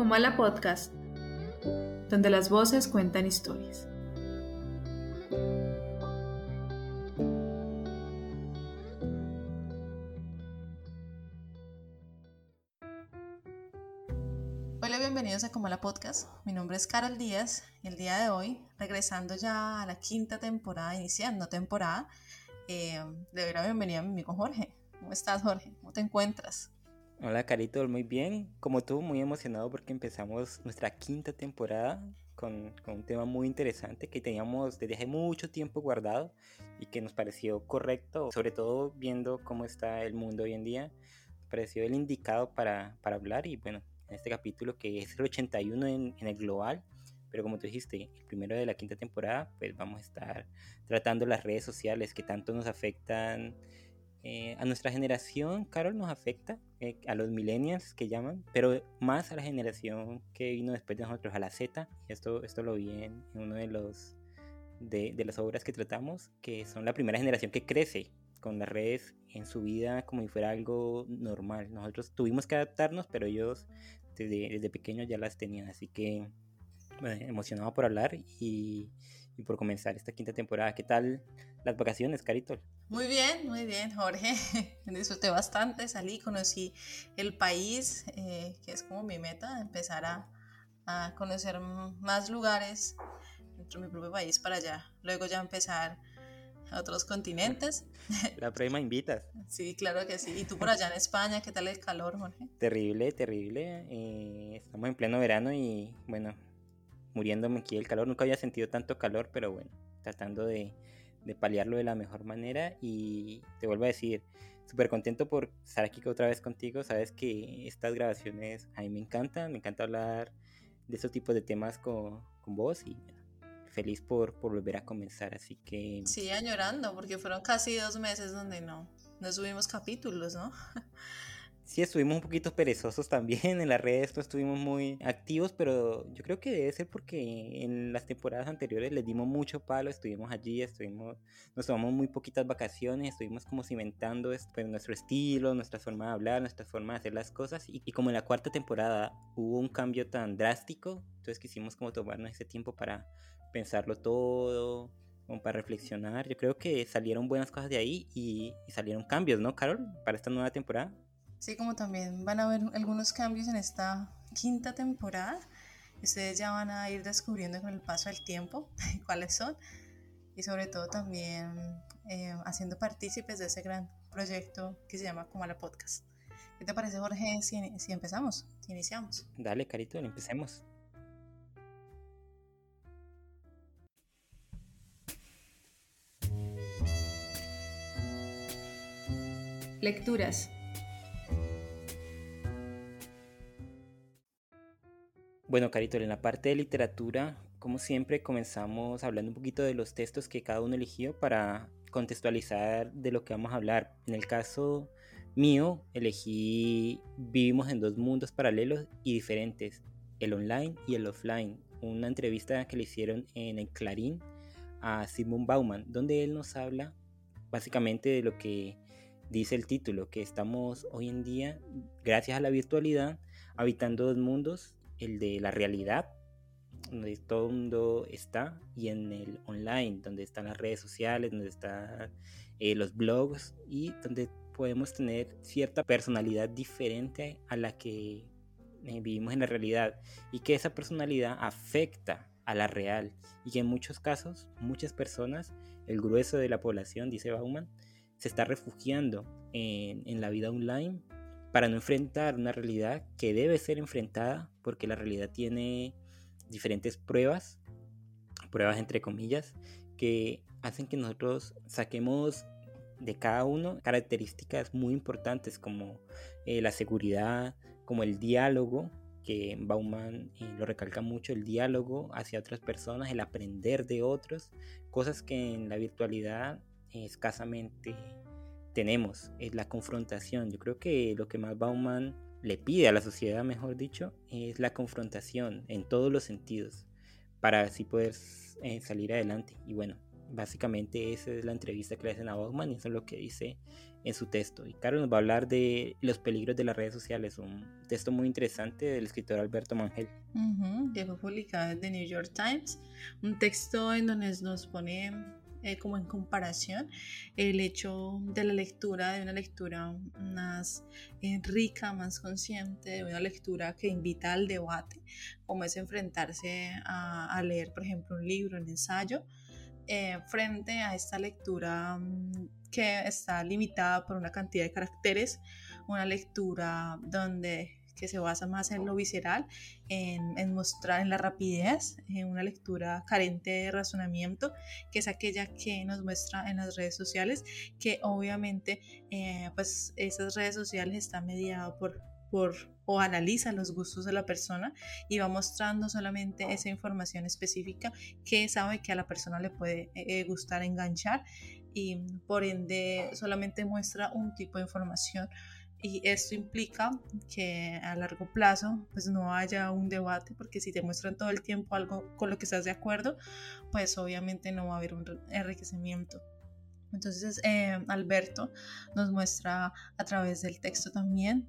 Comala Podcast, donde las voces cuentan historias. Hola, bienvenidos a Comala Podcast. Mi nombre es Carol Díaz y el día de hoy, regresando ya a la quinta temporada, iniciando temporada, eh, le doy la bienvenida a mi amigo Jorge. ¿Cómo estás, Jorge? ¿Cómo te encuentras? Hola, Carito, muy bien. Como tú, muy emocionado porque empezamos nuestra quinta temporada con, con, un tema muy interesante que teníamos desde hace mucho tiempo guardado y que nos pareció correcto, sobre todo viendo cómo está el mundo hoy en día, pareció el indicado para, para hablar y bueno, en este capítulo que es el 81 en, en el global, pero como tú dijiste, el primero de la quinta temporada, pues vamos a estar tratando las redes sociales que tanto nos afectan eh, a nuestra generación, Carol, nos afecta, eh, a los millennials que llaman, pero más a la generación que vino después de nosotros, a la Z. Esto, esto lo vi en, uno de los de, de, las obras que tratamos, que son la primera generación que crece con las redes en su vida como si fuera algo normal. Nosotros tuvimos que adaptarnos, pero ellos desde, desde pequeños ya las tenían, así que bueno, emocionado por hablar y, y por comenzar esta quinta temporada. ¿Qué tal las vacaciones, Carito? Muy bien, muy bien, Jorge. Disfruté bastante, salí, conocí el país, eh, que es como mi meta, empezar a, a, conocer más lugares dentro de mi propio país para allá. Luego ya empezar a otros continentes. La próxima invitas. Sí, claro que sí. ¿Y tú por allá en España, qué tal el calor, Jorge? Terrible, terrible. Eh, estamos en pleno verano y bueno, muriéndome aquí el calor. Nunca había sentido tanto calor, pero bueno, tratando de de paliarlo de la mejor manera y te vuelvo a decir, súper contento por estar aquí otra vez contigo, sabes que estas grabaciones a mí me encantan, me encanta hablar de esos tipos de temas con, con vos y feliz por, por volver a comenzar, así que... Sí, añorando, porque fueron casi dos meses donde no, no subimos capítulos, ¿no? sí estuvimos un poquito perezosos también en las redes, no estuvimos muy activos, pero yo creo que debe ser porque en las temporadas anteriores les dimos mucho palo, estuvimos allí, estuvimos, nos tomamos muy poquitas vacaciones, estuvimos como cimentando pues, nuestro estilo, nuestra forma de hablar, nuestra forma de hacer las cosas y, como en la cuarta temporada hubo un cambio tan drástico, entonces quisimos como tomarnos ese tiempo para pensarlo todo, para reflexionar. Yo creo que salieron buenas cosas de ahí y salieron cambios, ¿no, Carol? Para esta nueva temporada. Sí, como también van a haber algunos cambios en esta quinta temporada. Ustedes ya van a ir descubriendo con el paso del tiempo cuáles son. Y sobre todo también eh, haciendo partícipes de ese gran proyecto que se llama Como la Podcast. ¿Qué te parece, Jorge, si, si empezamos, si iniciamos? Dale, Carito, empecemos. Lecturas. Bueno, Carito, en la parte de literatura, como siempre, comenzamos hablando un poquito de los textos que cada uno eligió para contextualizar de lo que vamos a hablar. En el caso mío, elegí Vivimos en dos mundos paralelos y diferentes, el online y el offline, una entrevista que le hicieron en el Clarín a Simon Bauman, donde él nos habla básicamente de lo que dice el título, que estamos hoy en día, gracias a la virtualidad, habitando dos mundos el de la realidad, donde todo el mundo está, y en el online, donde están las redes sociales, donde están eh, los blogs y donde podemos tener cierta personalidad diferente a la que eh, vivimos en la realidad y que esa personalidad afecta a la real y que en muchos casos, muchas personas, el grueso de la población, dice Bauman, se está refugiando en, en la vida online para no enfrentar una realidad que debe ser enfrentada porque la realidad tiene diferentes pruebas, pruebas entre comillas, que hacen que nosotros saquemos de cada uno características muy importantes como eh, la seguridad, como el diálogo, que Bauman eh, lo recalca mucho, el diálogo hacia otras personas, el aprender de otros, cosas que en la virtualidad escasamente tenemos, es la confrontación. Yo creo que lo que más Bauman le pide a la sociedad, mejor dicho, es la confrontación en todos los sentidos para así poder eh, salir adelante. Y bueno, básicamente esa es la entrevista que le hacen a Bauman y eso es lo que dice en su texto. Y Carlos nos va a hablar de los peligros de las redes sociales, un texto muy interesante del escritor Alberto Mangel. que fue publicado en The New York Times, un texto en donde nos pone eh, como en comparación el hecho de la lectura, de una lectura más eh, rica, más consciente, de una lectura que invita al debate, como es enfrentarse a, a leer, por ejemplo, un libro, un ensayo, eh, frente a esta lectura mm, que está limitada por una cantidad de caracteres, una lectura donde que se basa más en lo visceral, en, mostrar en la rapidez, en una lectura carente de razonamiento, que es aquella que nos muestra en las redes sociales, que obviamente eh, pues esas redes sociales están mediadas por, por o analiza los gustos de la persona y va mostrando solamente esa información específica que sabe que a la persona le puede eh, eh, gustar enganchar y por ende solamente muestra un tipo de información y esto implica que a largo plazo pues no haya un debate porque si te muestran todo el tiempo algo con lo que estás de acuerdo pues obviamente no va a haber un enriquecimiento. Entonces eh, Alberto nos muestra a través del texto también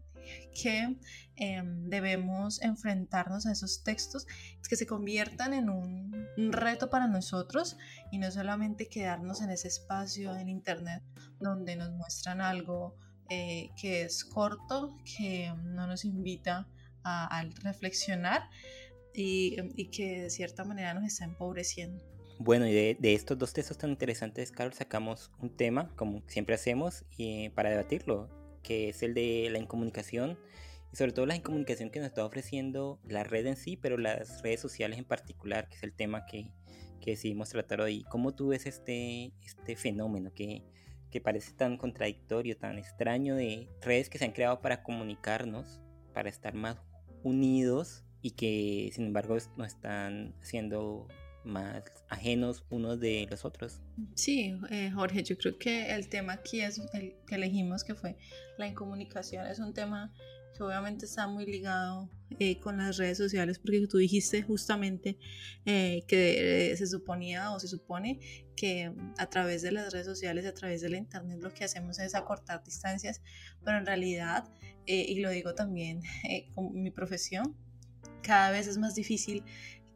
que em, debemos enfrentarnos a esos textos que se conviertan en un, un, reto para nosotros y no solamente quedarnos en ese espacio en internet donde nos muestran algo eh, que es corto, que no nos invita a, reflexionar y, que de cierta manera nos está empobreciendo. Bueno, y de, estos dos textos tan interesantes, Carlos, sacamos un tema, como siempre hacemos, y para debatirlo, que es el de la incomunicación, y sobre todo la incomunicación que nos está ofreciendo la red en sí, pero las redes sociales en particular, que es el tema que, que decidimos tratar hoy. ¿Cómo tú ves este, este fenómeno? que que parece tan contradictorio, tan extraño de redes que se han creado para comunicarnos, para estar más unidos y que sin embargo nos están haciendo más ajenos unos de los otros. Sí, eh, Jorge, yo creo que el tema aquí es el que elegimos, que fue la incomunicación, es un tema que obviamente está muy ligado eh, con las redes sociales, porque tú dijiste justamente eh, que se suponía o se supone que a través de las redes sociales, a través de la internet, lo que hacemos es acortar distancias, pero en realidad, eh, y lo digo también con mi profesión, cada vez es más difícil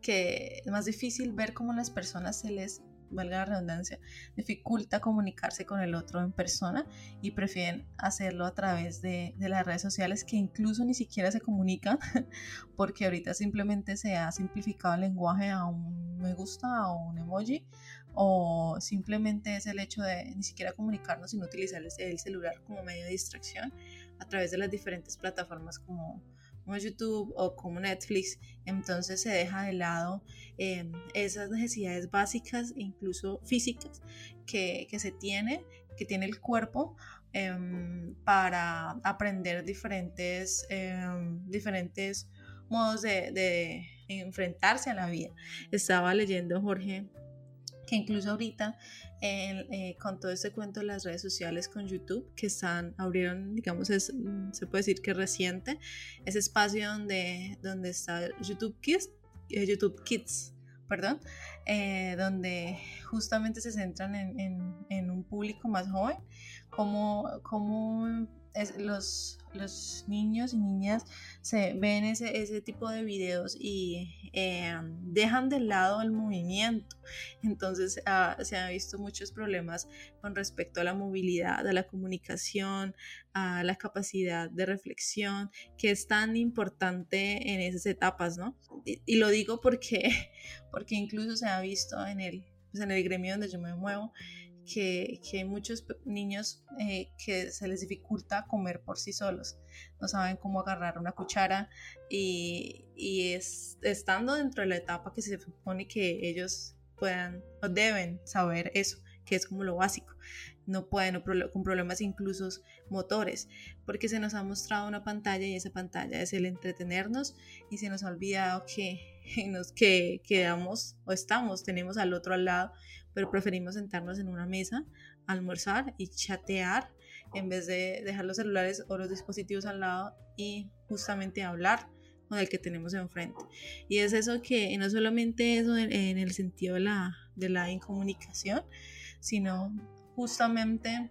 que es más difícil ver cómo las personas se les valga la redundancia, dificulta comunicarse con el otro en persona y prefieren hacerlo a través de, de, las redes sociales que incluso ni siquiera se comunican porque ahorita simplemente se ha simplificado el lenguaje a un me gusta o un emoji o simplemente es el hecho de ni siquiera comunicarnos sino utilizar el celular como medio de distracción a través de las diferentes plataformas como como YouTube o como Netflix, entonces se deja de lado em, esas necesidades básicas, incluso físicas, que, que se tiene, que tiene el cuerpo em, para aprender diferentes, em, diferentes modos de, de enfrentarse a la vida. Estaba leyendo, Jorge, que incluso ahorita eh, con todo este cuento de las redes sociales con YouTube que están abrieron digamos es, mm, se puede decir que reciente ese espacio donde donde está YouTube Kids eh, YouTube Kids perdón eh, donde justamente se centran en, en, un público más joven como como los, los niños y niñas se ven ese, ese tipo de videos y eh, dejan de lado el movimiento. Entonces ah, se han visto muchos problemas con respecto a la movilidad, a la comunicación, a la capacidad de reflexión, que es tan importante en esas etapas, ¿no? Y, lo digo porque, porque incluso se ha visto en el, pues en el gremio donde yo me muevo, que, que muchos niños eh, que se les dificulta comer por sí solos, no saben cómo agarrar una cuchara y, y es, estando dentro de la etapa que se supone que ellos puedan o deben saber eso, que es como lo básico, no pueden con problemas incluso motores, porque se nos ha mostrado una pantalla y esa pantalla es el entretenernos y se nos ha olvidado que nos que quedamos o estamos, tenemos al otro al lado pero preferimos sentarnos en una mesa, almorzar y chatear en vez de dejar los celulares o los dispositivos al lado y justamente hablar con el que tenemos enfrente. Y es eso que no solamente eso en, el sentido de la, de la incomunicación, sino justamente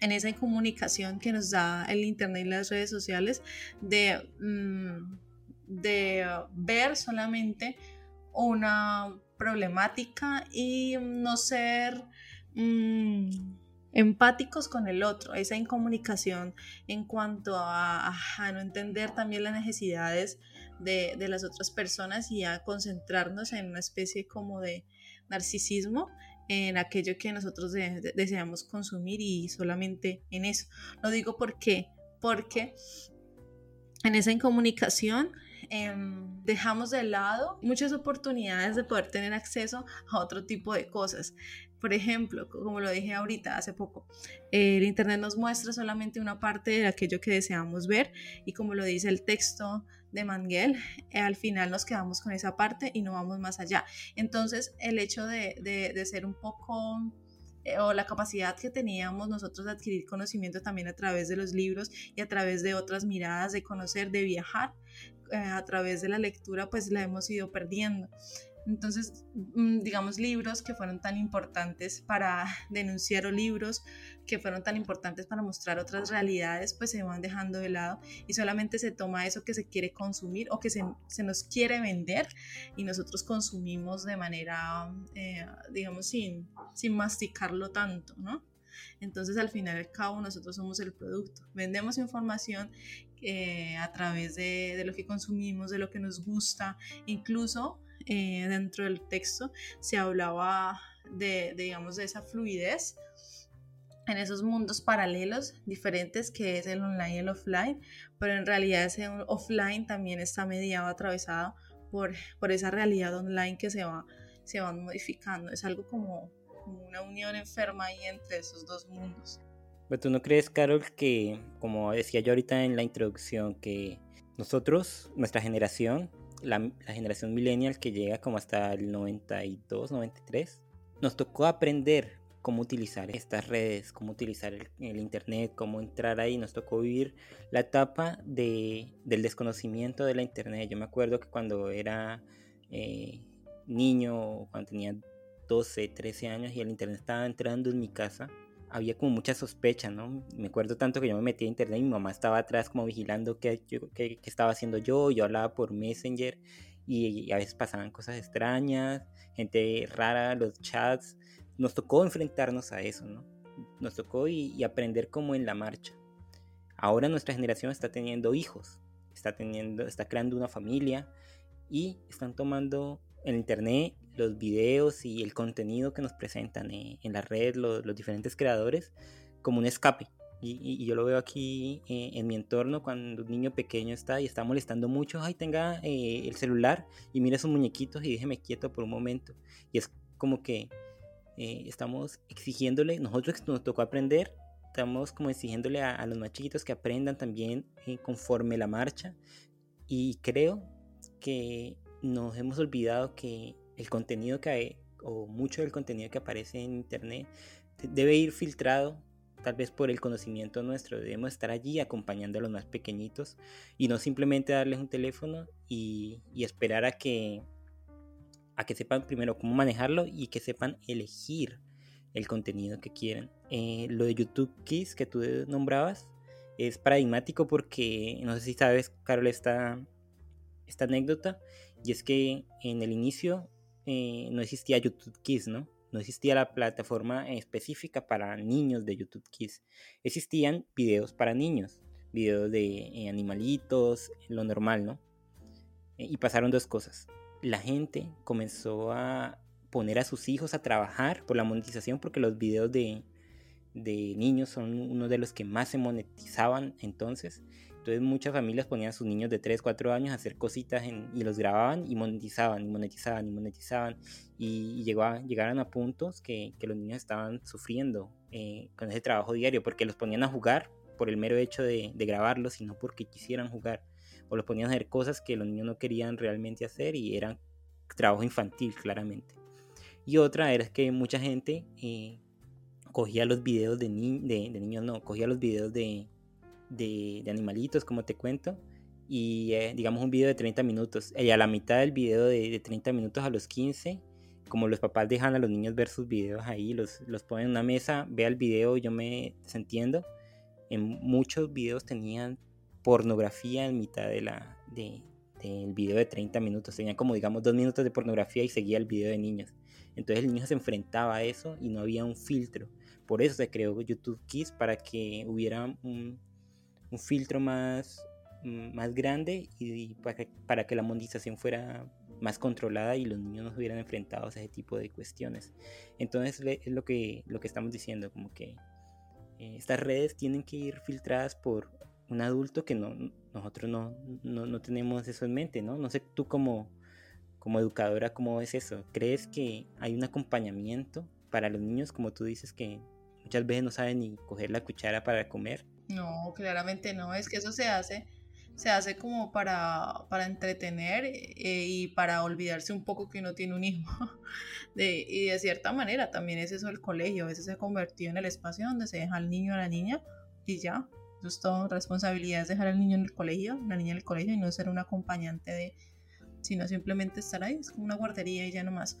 en esa incomunicación que nos da el Internet y las redes sociales de, mm, de ver solamente una problemática y no ser mm, empáticos con el otro, esa incomunicación en cuanto a, no entender también las necesidades de, de, las otras personas y a concentrarnos en una especie como de narcisismo en aquello que nosotros deseamos consumir y solamente en eso. Lo digo porque, porque en esa incomunicación em, dejamos de lado muchas oportunidades de poder tener acceso a otro tipo de cosas. Por ejemplo, como lo dije ahorita, hace poco, el Internet nos muestra solamente una parte de aquello que deseamos ver y como lo dice el texto de Manguel, eh, al final nos quedamos con esa parte y no vamos más allá. Entonces, el hecho de, de, ser un poco eh, o la capacidad que teníamos nosotros de adquirir conocimiento también a través de los libros y a través de otras miradas, de conocer, de viajar, eh, a través de la lectura, pues la hemos ido perdiendo. Entonces, mm, digamos, libros que fueron tan importantes para denunciar o libros que fueron tan importantes para mostrar otras realidades, pues se van dejando de lado y solamente se toma eso que se quiere consumir o que se, nos quiere vender y nosotros consumimos de manera, eh, digamos, sin, sin masticarlo tanto, ¿no? Entonces, al final y al cabo, nosotros somos el producto. Vendemos información eh, a través de, de, lo que consumimos, de lo que nos gusta, incluso eh, dentro del texto se hablaba de, digamos, de esa fluidez en esos mundos paralelos diferentes que es el online y el offline, pero en realidad ese offline también está mediado, atravesado por, por esa realidad online que se va, se van modificando. Es algo como, una unión enferma ahí entre esos dos mundos. Pero tú no crees, Carol, que, como decía yo ahorita en la introducción, que nosotros, nuestra generación, la, generación millennial que llega como hasta el 92, 93, nos tocó aprender cómo utilizar estas redes, cómo utilizar el, internet, cómo entrar ahí. Nos tocó vivir la etapa de, del desconocimiento de la internet. Yo me acuerdo que cuando era eh, niño, cuando tenía 12, 13 años y el internet estaba entrando en mi casa, había como mucha sospecha, ¿no? Me acuerdo tanto que yo me metí a internet y mi mamá estaba atrás como vigilando qué, qué, estaba haciendo yo, yo hablaba por Messenger y, a veces pasaban cosas extrañas, gente rara, los chats, nos tocó enfrentarnos a eso, ¿no? Nos tocó y, aprender como en la marcha. Ahora nuestra generación está teniendo hijos, está teniendo, está creando una familia y están tomando el internet los videos y el contenido que nos presentan eh, en la red los, diferentes creadores como un escape. Y, yo lo veo aquí eh, en mi entorno cuando un niño pequeño está y está molestando mucho, ay, tenga eh, el celular y mira esos muñequitos y déjeme quieto por un momento. Y es como que estamos exigiéndole, nosotros nos tocó aprender, estamos como exigiéndole a, a los más chiquitos que aprendan también conforme la marcha. Y creo que nos hemos olvidado que el contenido que hay, o mucho del contenido que aparece en internet, debe ir filtrado tal vez por el conocimiento nuestro. Debemos estar allí acompañando a los más pequeñitos y no simplemente darles un teléfono y, esperar a que, a que sepan primero cómo manejarlo y que sepan elegir el contenido que quieren. Eh, lo de YouTube Kids que tú nombrabas es paradigmático porque no sé si sabes, Carol, esta, esta anécdota y es que en el inicio eh, no existía YouTube Kids, ¿no? No existía la plataforma específica para niños de YouTube Kids. Existían videos para niños, videos de eh, animalitos, lo normal, ¿no? Eh, y pasaron dos cosas. La gente comenzó a poner a sus hijos a trabajar por la monetización porque los videos de, de niños son uno de los que más se monetizaban entonces. Entonces muchas familias ponían a sus niños de 3, 4 años a hacer cositas y los grababan y monetizaban y monetizaban y monetizaban y, llegaban a puntos que, los niños estaban sufriendo eh, con ese trabajo diario porque los ponían a jugar por el mero hecho de, grabarlos, sino porque quisieran jugar o los ponían a hacer cosas que los niños no querían realmente hacer y eran trabajo infantil claramente. Y otra era que mucha gente eh, cogía los videos de, de, de, niños, no, cogía los videos de, de, animalitos, como te cuento, y eh, digamos un video de 30 minutos. Y a la mitad del video de, 30 minutos a los 15 como los papás dejan a los niños ver sus videos ahí, los, los ponen en una mesa, vea el video yo me desentiendo. En muchos videos tenían pornografía en mitad de la, de, del video de 30 minutos. Tenían como, digamos, dos minutos de pornografía y seguía el video de niños. Entonces el niño se enfrentaba a eso y no había un filtro. Por eso se creó YouTube Kids, para que hubiera un, un filtro más, mm, más grande y, para, que, para que la monetización fuera más controlada y los niños no se hubieran enfrentado a ese tipo de cuestiones. Entonces es lo que, lo que estamos diciendo, como que eh, estas redes tienen que ir filtradas por un adulto que no, nosotros no, no, no, tenemos eso en mente, ¿no? No sé tú como, como educadora, ¿cómo es eso? ¿Crees que hay un acompañamiento para los niños, como tú dices, que muchas veces no saben ni coger la cuchara para comer? No, claramente no, es que eso se hace, se hace como para, para entretener eh, y para olvidarse un poco que uno tiene un hijo. De, y de cierta manera también es eso el colegio, a veces se convirtió en el espacio donde se deja al niño o a la niña y ya, justo responsabilidad es dejar al niño en el colegio, la niña en el colegio y no ser un acompañante de, sino simplemente estar ahí, es como una guardería y ya no más.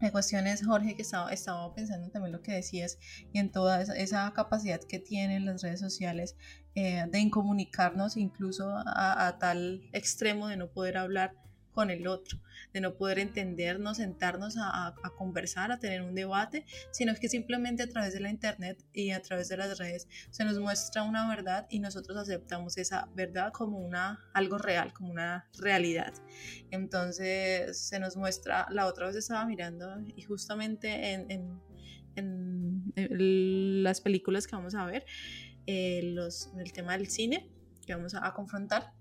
La cuestión es, Jorge, que estaba, pensando también lo que decías y en toda esa, capacidad que tienen las redes sociales eh, de incomunicarnos incluso a, tal extremo de no poder hablar con el otro, de no poder entendernos, sentarnos a, conversar, a tener un debate, sino que simplemente a través de la internet y a través de las redes se nos muestra una verdad y nosotros aceptamos esa verdad como una algo real, como una realidad. Entonces se nos muestra, la otra vez estaba mirando y justamente en, las películas que vamos a ver, eh, los, el tema del cine que vamos a confrontar,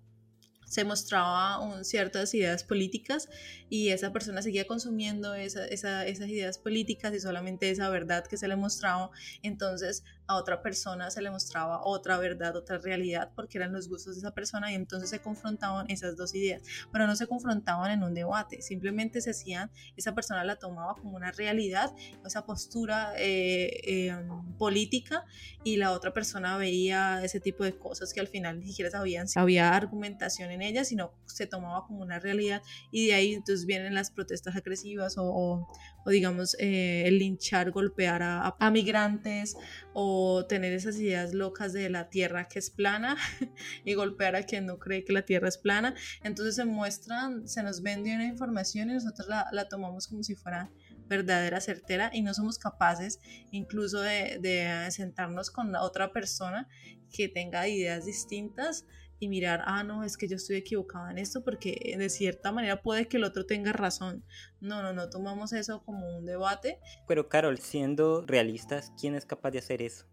se mostraba un, ciertas ideas políticas y esa persona seguía consumiendo esa, esas ideas políticas y solamente esa verdad que se le mostraba, entonces a otra persona se le mostraba otra verdad, otra realidad, porque eran los gustos de esa persona y entonces se confrontaban esas dos ideas, pero no se confrontaban en un debate, simplemente se hacían, esa persona la tomaba como una realidad, esa postura eh, eh, política y la otra persona veía ese tipo de cosas que al final ni siquiera sabían si había argumentación en ellas, sino se tomaba como una realidad y de ahí entonces vienen las protestas agresivas o, o digamos eh, el linchar, golpear a, a, migrantes o tener esas ideas locas de la tierra que es plana y golpear a quien no cree que la tierra es plana. Entonces se muestran, se nos vende una información y nosotros la, la tomamos como si fuera verdadera, certera y no somos capaces incluso de, de sentarnos con otra persona que tenga ideas distintas y mirar, ah, no, es que yo estoy equivocada en esto porque de cierta manera puede que el otro tenga razón. No, no, no tomamos eso como un debate. Pero Carol, siendo realistas, ¿quién es capaz de hacer eso?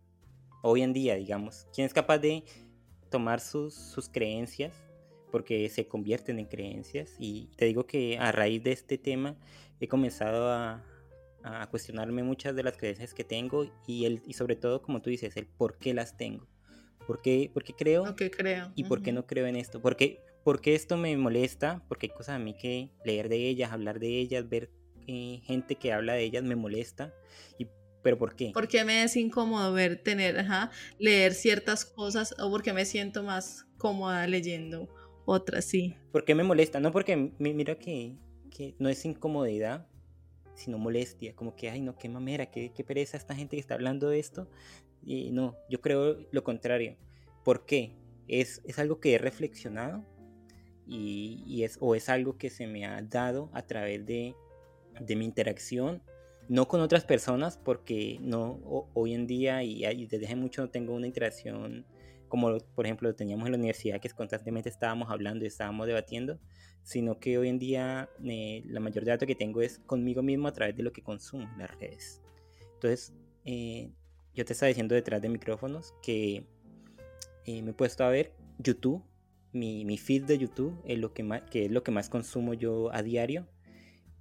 Hoy en día, digamos, ¿quién es capaz de tomar sus, sus creencias? Porque se convierten en creencias. Y te digo que a raíz de este tema he comenzado a, a cuestionarme muchas de las creencias que tengo y, el, y sobre todo, como tú dices, el por qué las tengo. ¿Por qué, creo? Lo que creo. ¿Y por qué no creo en esto? Porque, porque esto me molesta, porque hay cosas a mí que leer de ellas, hablar de ellas, ver eh, gente que habla de ellas me molesta. Y, ¿Pero por qué? Porque me es incómodo ver, tener, ajá, leer ciertas cosas o porque me siento más cómoda leyendo otras, sí. ¿Por qué me molesta? No, porque mira que, que no es incomodidad, sino molestia, como que, ay, no, qué mamera, qué, qué pereza esta gente que está hablando de esto, y no, yo creo lo contrario. ¿Por qué? Es, es algo que he reflexionado y, es, o es algo que se me ha dado a través de, de mi interacción, no con otras personas, porque no hoy en día y, desde hace mucho no tengo una interacción como por ejemplo lo teníamos en la universidad, que constantemente estábamos hablando y estábamos debatiendo, sino que hoy en día eh, la mayor dato que tengo es conmigo mismo a través de lo que consumo en las redes. Entonces, eh, yo te estaba diciendo detrás de micrófonos que eh, me he puesto a ver YouTube, mi, mi, feed de YouTube, es lo que, más, que es lo que más consumo yo a diario,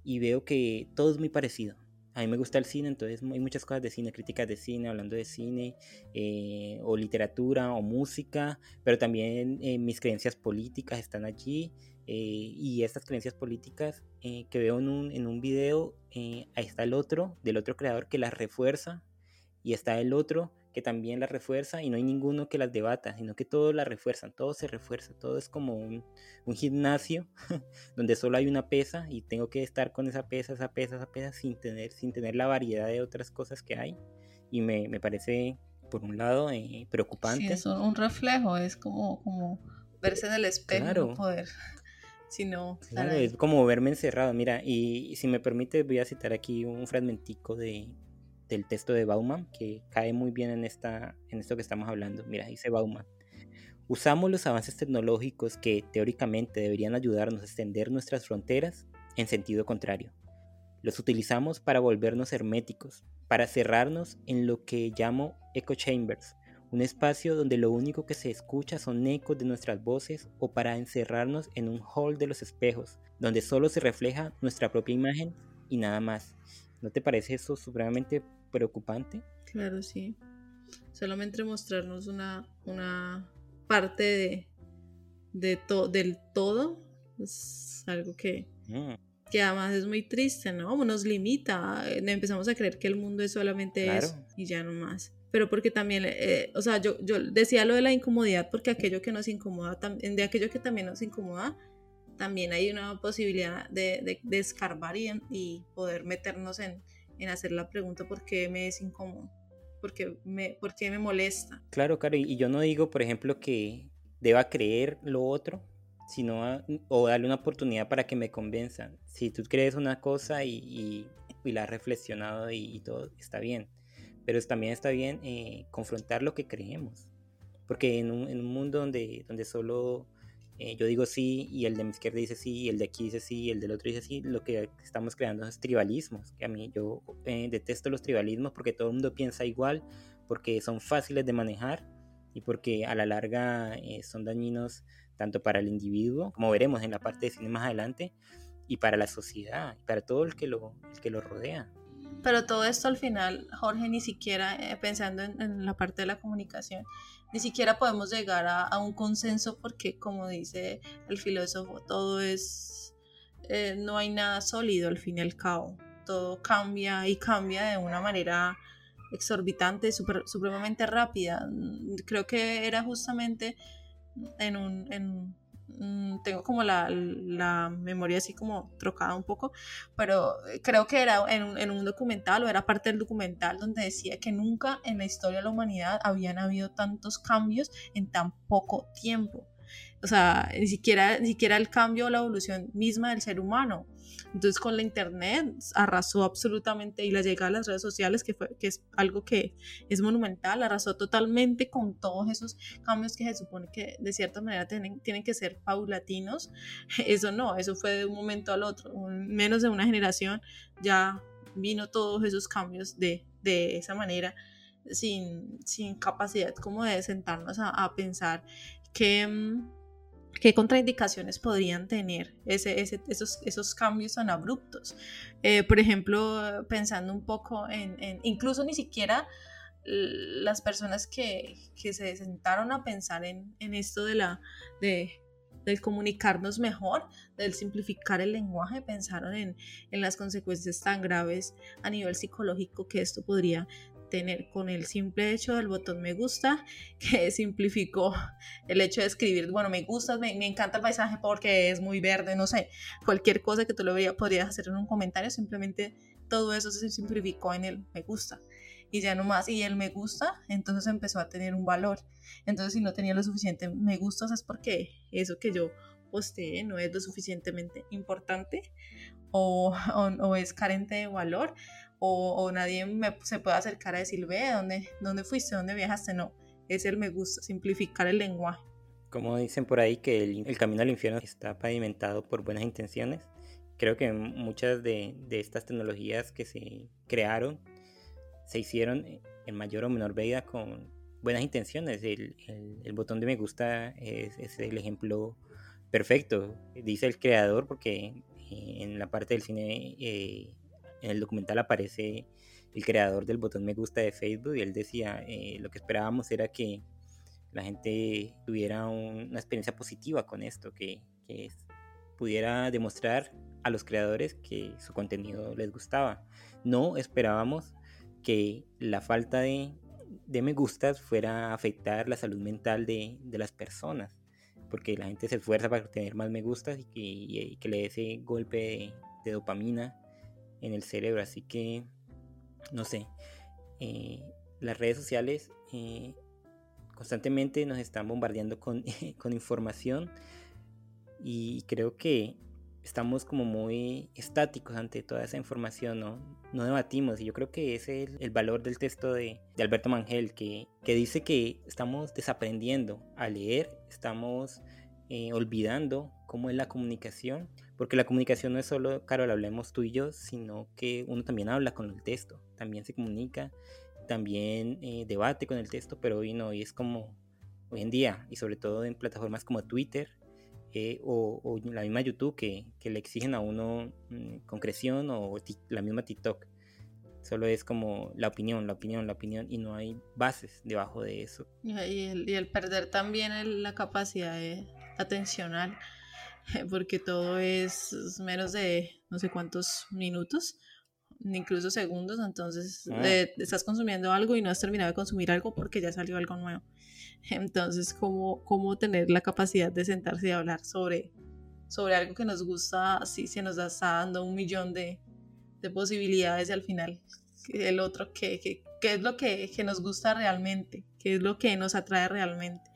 y veo que todo es muy parecido. A mí me gusta el cine, entonces hay muchas cosas de cine, críticas de cine, hablando de cine, eh, o literatura, o música, pero también eh, mis creencias políticas están allí, y estas creencias políticas que veo en un, en un video, ahí está el otro, del otro creador que las refuerza y está el otro que también las refuerza y no hay ninguno que las debata, sino que todos las refuerzan, todo se refuerza, todo es como un, un gimnasio donde solo hay una pesa y tengo que estar con esa pesa, esa pesa, esa pesa sin tener, sin tener la variedad de otras cosas que hay y me, me parece por un lado eh, preocupante. Sí, es un reflejo, es como, como verse en el espejo claro. poder sino claro, es como verme encerrado. Mira, y, si me permite, voy a citar aquí un fragmentico de, del texto de Bauman que cae muy bien en, esta, en esto que estamos hablando. Mira, dice Bauman. Usamos los avances tecnológicos que teóricamente deberían ayudarnos a extender nuestras fronteras en sentido contrario. Los utilizamos para volvernos herméticos, para cerrarnos en lo que llamo echo chambers, un espacio donde lo único que se escucha son ecos de nuestras voces o para encerrarnos en un hall de los espejos, donde solo se refleja nuestra propia imagen y nada más. ¿No te parece eso supremamente preocupante? Claro, sí. Solamente mostrarnos una, una parte de, de del todo es algo que, mm. que además es muy triste, ¿no? Nos limita, empezamos a creer que el mundo es solamente eso y ya no más pero porque también, eh, o sea, yo, yo decía lo de la incomodidad porque aquello que nos incomoda, de aquello que también nos incomoda, también hay una posibilidad de, de, escarbar y, poder meternos en, en, hacer la pregunta por qué me es incómodo, por qué me, por me molesta. Claro, claro, y yo no digo, por ejemplo, que deba creer lo otro, sino o darle una oportunidad para que me convenzan. Si tú crees una cosa y, y, la has reflexionado y, y todo, está bien pero también está bien eh, confrontar lo que creemos. Porque en un, en un mundo donde, donde solo eh, yo digo sí y el de mi izquierda dice sí y el de aquí dice sí y el del otro dice sí, lo que estamos creando es tribalismos. Que a mí yo eh, detesto los tribalismos porque todo el mundo piensa igual, porque son fáciles de manejar y porque a la larga son dañinos tanto para el individuo, como veremos en la parte de cine más adelante, y para la sociedad, y para todo el que lo, que lo rodea. Pero todo esto al final, Jorge, ni siquiera, eh, pensando en, la parte de la comunicación, ni siquiera podemos llegar a, un consenso porque, como dice el filósofo, todo es, eh, no hay nada sólido al fin y al cabo. Todo cambia y cambia de una manera exorbitante, super, supremamente rápida. Creo que era justamente en un, Mm, tengo como la, la, memoria así como trocada un poco, pero creo que era en un, en un, documental o era parte del documental donde decía que nunca en la historia de la humanidad habían habido tantos cambios en tan poco tiempo. O sea, ni siquiera, ni siquiera el cambio o la evolución misma del ser humano. Entonces con la internet arrasó absolutamente y la llegada a las redes sociales, que, fue, que es algo que es monumental, arrasó totalmente con todos esos cambios que se supone que de cierta manera tienen, tienen que ser paulatinos. Eso no, eso fue de un momento al otro. menos de una generación ya vino todos esos cambios de, de esa manera. Sin, sin, capacidad como de sentarnos a, a pensar que, mm, qué contraindicaciones podrían tener esos, esos, cambios tan abruptos. Eh, por ejemplo, pensando un poco en, incluso ni siquiera las personas que, que, se sentaron a pensar en, en esto de la, de, del comunicarnos mejor, del simplificar el lenguaje, pensaron en, en, las consecuencias tan graves a nivel psicológico que esto podría tener con el simple hecho del botón me gusta, que simplificó el hecho de escribir, bueno, me gusta, me, encanta el paisaje porque es muy verde, no sé, cualquier cosa que tú lo podrías hacer en un comentario, simplemente todo eso se simplificó en el me gusta. Y ya no más, y el me gusta, entonces empezó a tener un valor. Entonces, si no tenía lo suficiente me gusta, es porque eso que yo posteé no es lo suficientemente importante o, o es carente de valor o, nadie se puede acercar a decir, ve, ¿dónde, ¿dónde fuiste? ¿Dónde viajaste? No, es el me gusta, simplificar el lenguaje. Como dicen por ahí que el, camino al infierno está pavimentado por buenas intenciones, creo que muchas de, estas tecnologías que se crearon se hicieron en mayor o menor medida con buenas intenciones. El, botón de me gusta es, es, el ejemplo perfecto, dice el creador, porque eh, en la parte del cine eh, en el documental aparece el creador del botón me gusta de Facebook y él decía, eh, lo que esperábamos era que la gente tuviera una experiencia positiva con esto, que, pudiera demostrar a los creadores que su contenido les gustaba. No esperábamos que la falta de, me gustas fuera a afectar la salud mental de, de las personas, porque la gente se esfuerza para tener más me gustas y que, le dé ese golpe de, dopamina en el cerebro, así que, no sé, eh, las redes sociales eh, constantemente nos están bombardeando con, con información y creo que estamos como muy estáticos ante toda esa información, ¿no? No debatimos y yo creo que ese es el, valor del texto de, Alberto Mangel, que, que, dice que estamos desaprendiendo a leer, estamos eh, olvidando cómo es la comunicación, porque la comunicación no es solo, Carol, hablemos tú y yo, sino que uno también habla con el texto, también se comunica, también eh, debate con el texto, pero hoy no, hoy es como hoy en día, y sobre todo en plataformas como Twitter, eh, o, la misma YouTube que, le exigen a uno mm, concreción o la misma TikTok. Solo es como la opinión, la opinión, la opinión y no hay bases debajo de eso. Y el, perder también la capacidad de atencional, porque todo es menos de no sé cuántos minutos, incluso segundos, entonces ah. estás consumiendo algo y no has terminado de consumir algo porque ya salió algo nuevo. Entonces, ¿cómo, cómo tener la capacidad de sentarse y hablar sobre, sobre algo que nos gusta, así se nos está dando un millón de, de posibilidades y al final el otro, ¿qué, qué, qué es lo que, que, nos gusta realmente? ¿Qué es lo que nos atrae realmente?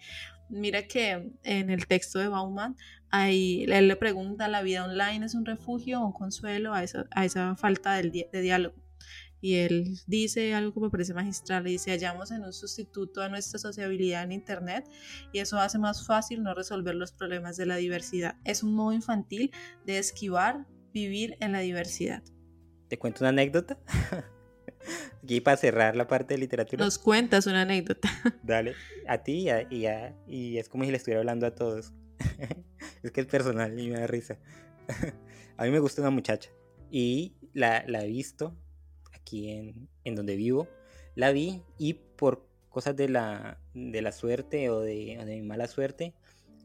Mira que en el texto de Bauman, ahí él le pregunta, ¿la vida online es un refugio o un consuelo a esa, a esa falta de, de diálogo? y él dice algo que me parece magistral, dice, hallamos en un sustituto a nuestra sociabilidad en Internet y eso hace más fácil no resolver los problemas de la diversidad. Es un modo infantil de esquivar vivir en la diversidad. ¿Te cuento una anécdota? Aquí para cerrar la parte de literatura. Nos cuentas una anécdota. Dale, a ti y, a, y, es como si le estuviera hablando a todos. es que es personal y me da risa. a mí me gusta una muchacha y la, la he visto aquí en, en donde vivo, la vi y por cosas de la, de la suerte o de, de mi mala suerte,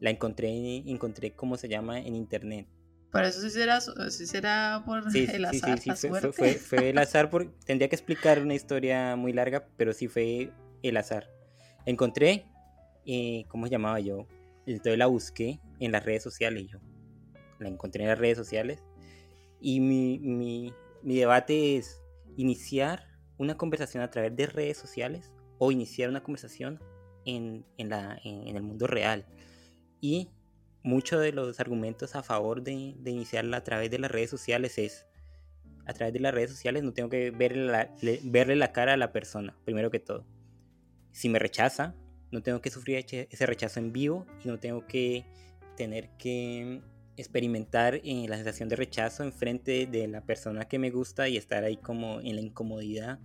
la encontré, encontré cómo se llama en internet. Pero eso sí será, sí será por el azar, sí, sí, fue, fue, fue, el azar, porque tendría que explicar una historia muy larga, pero sí fue el azar. Encontré, eh, ¿cómo se llamaba yo? Entonces la busqué en las redes sociales yo. La encontré en las redes sociales. Y mi, mi, mi debate es, iniciar una conversación a través de redes sociales o iniciar una conversación en, en, la, en, el mundo real. Y muchos de los argumentos a favor de, de, iniciarla a través de las redes sociales es, a través de las redes sociales no tengo que verle la, verle la cara a la persona, primero que todo. Si me rechaza, no tengo que sufrir ese rechazo en vivo y no tengo que tener que experimentar eh, la sensación de rechazo enfrente de la persona que me gusta y estar ahí como en la incomodidad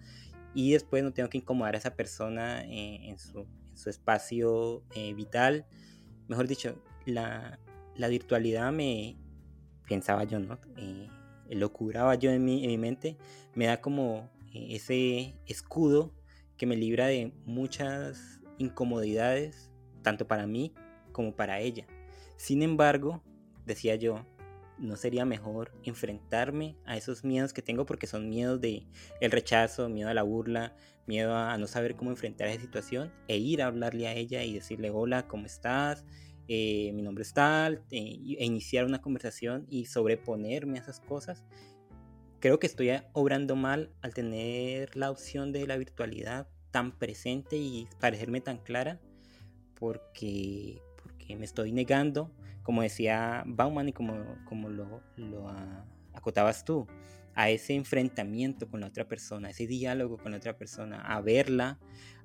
y después no tengo que incomodar a esa persona eh, en, su, espacio eh, vital. Mejor dicho, la, virtualidad me, pensaba yo, ¿no? lo curaba yo en mi, en mi mente, me da como ese escudo que me libra de muchas incomodidades, tanto para mí como para ella. Sin embargo, decía yo, ¿no sería mejor enfrentarme a esos miedos que tengo? Porque son miedos de el rechazo, miedo a la burla, miedo a no saber cómo enfrentar esa situación e ir a hablarle a ella y decirle, hola, ¿cómo estás? Eh, mi nombre es tal, eh, e iniciar una conversación y sobreponerme a esas cosas. Creo que estoy obrando mal al tener la opción de la virtualidad tan presente y parecerme tan clara porque, porque me estoy negando como decía Bauman y como, como lo, lo acotabas tú, a ese enfrentamiento con la otra persona, ese diálogo con la otra persona, a verla,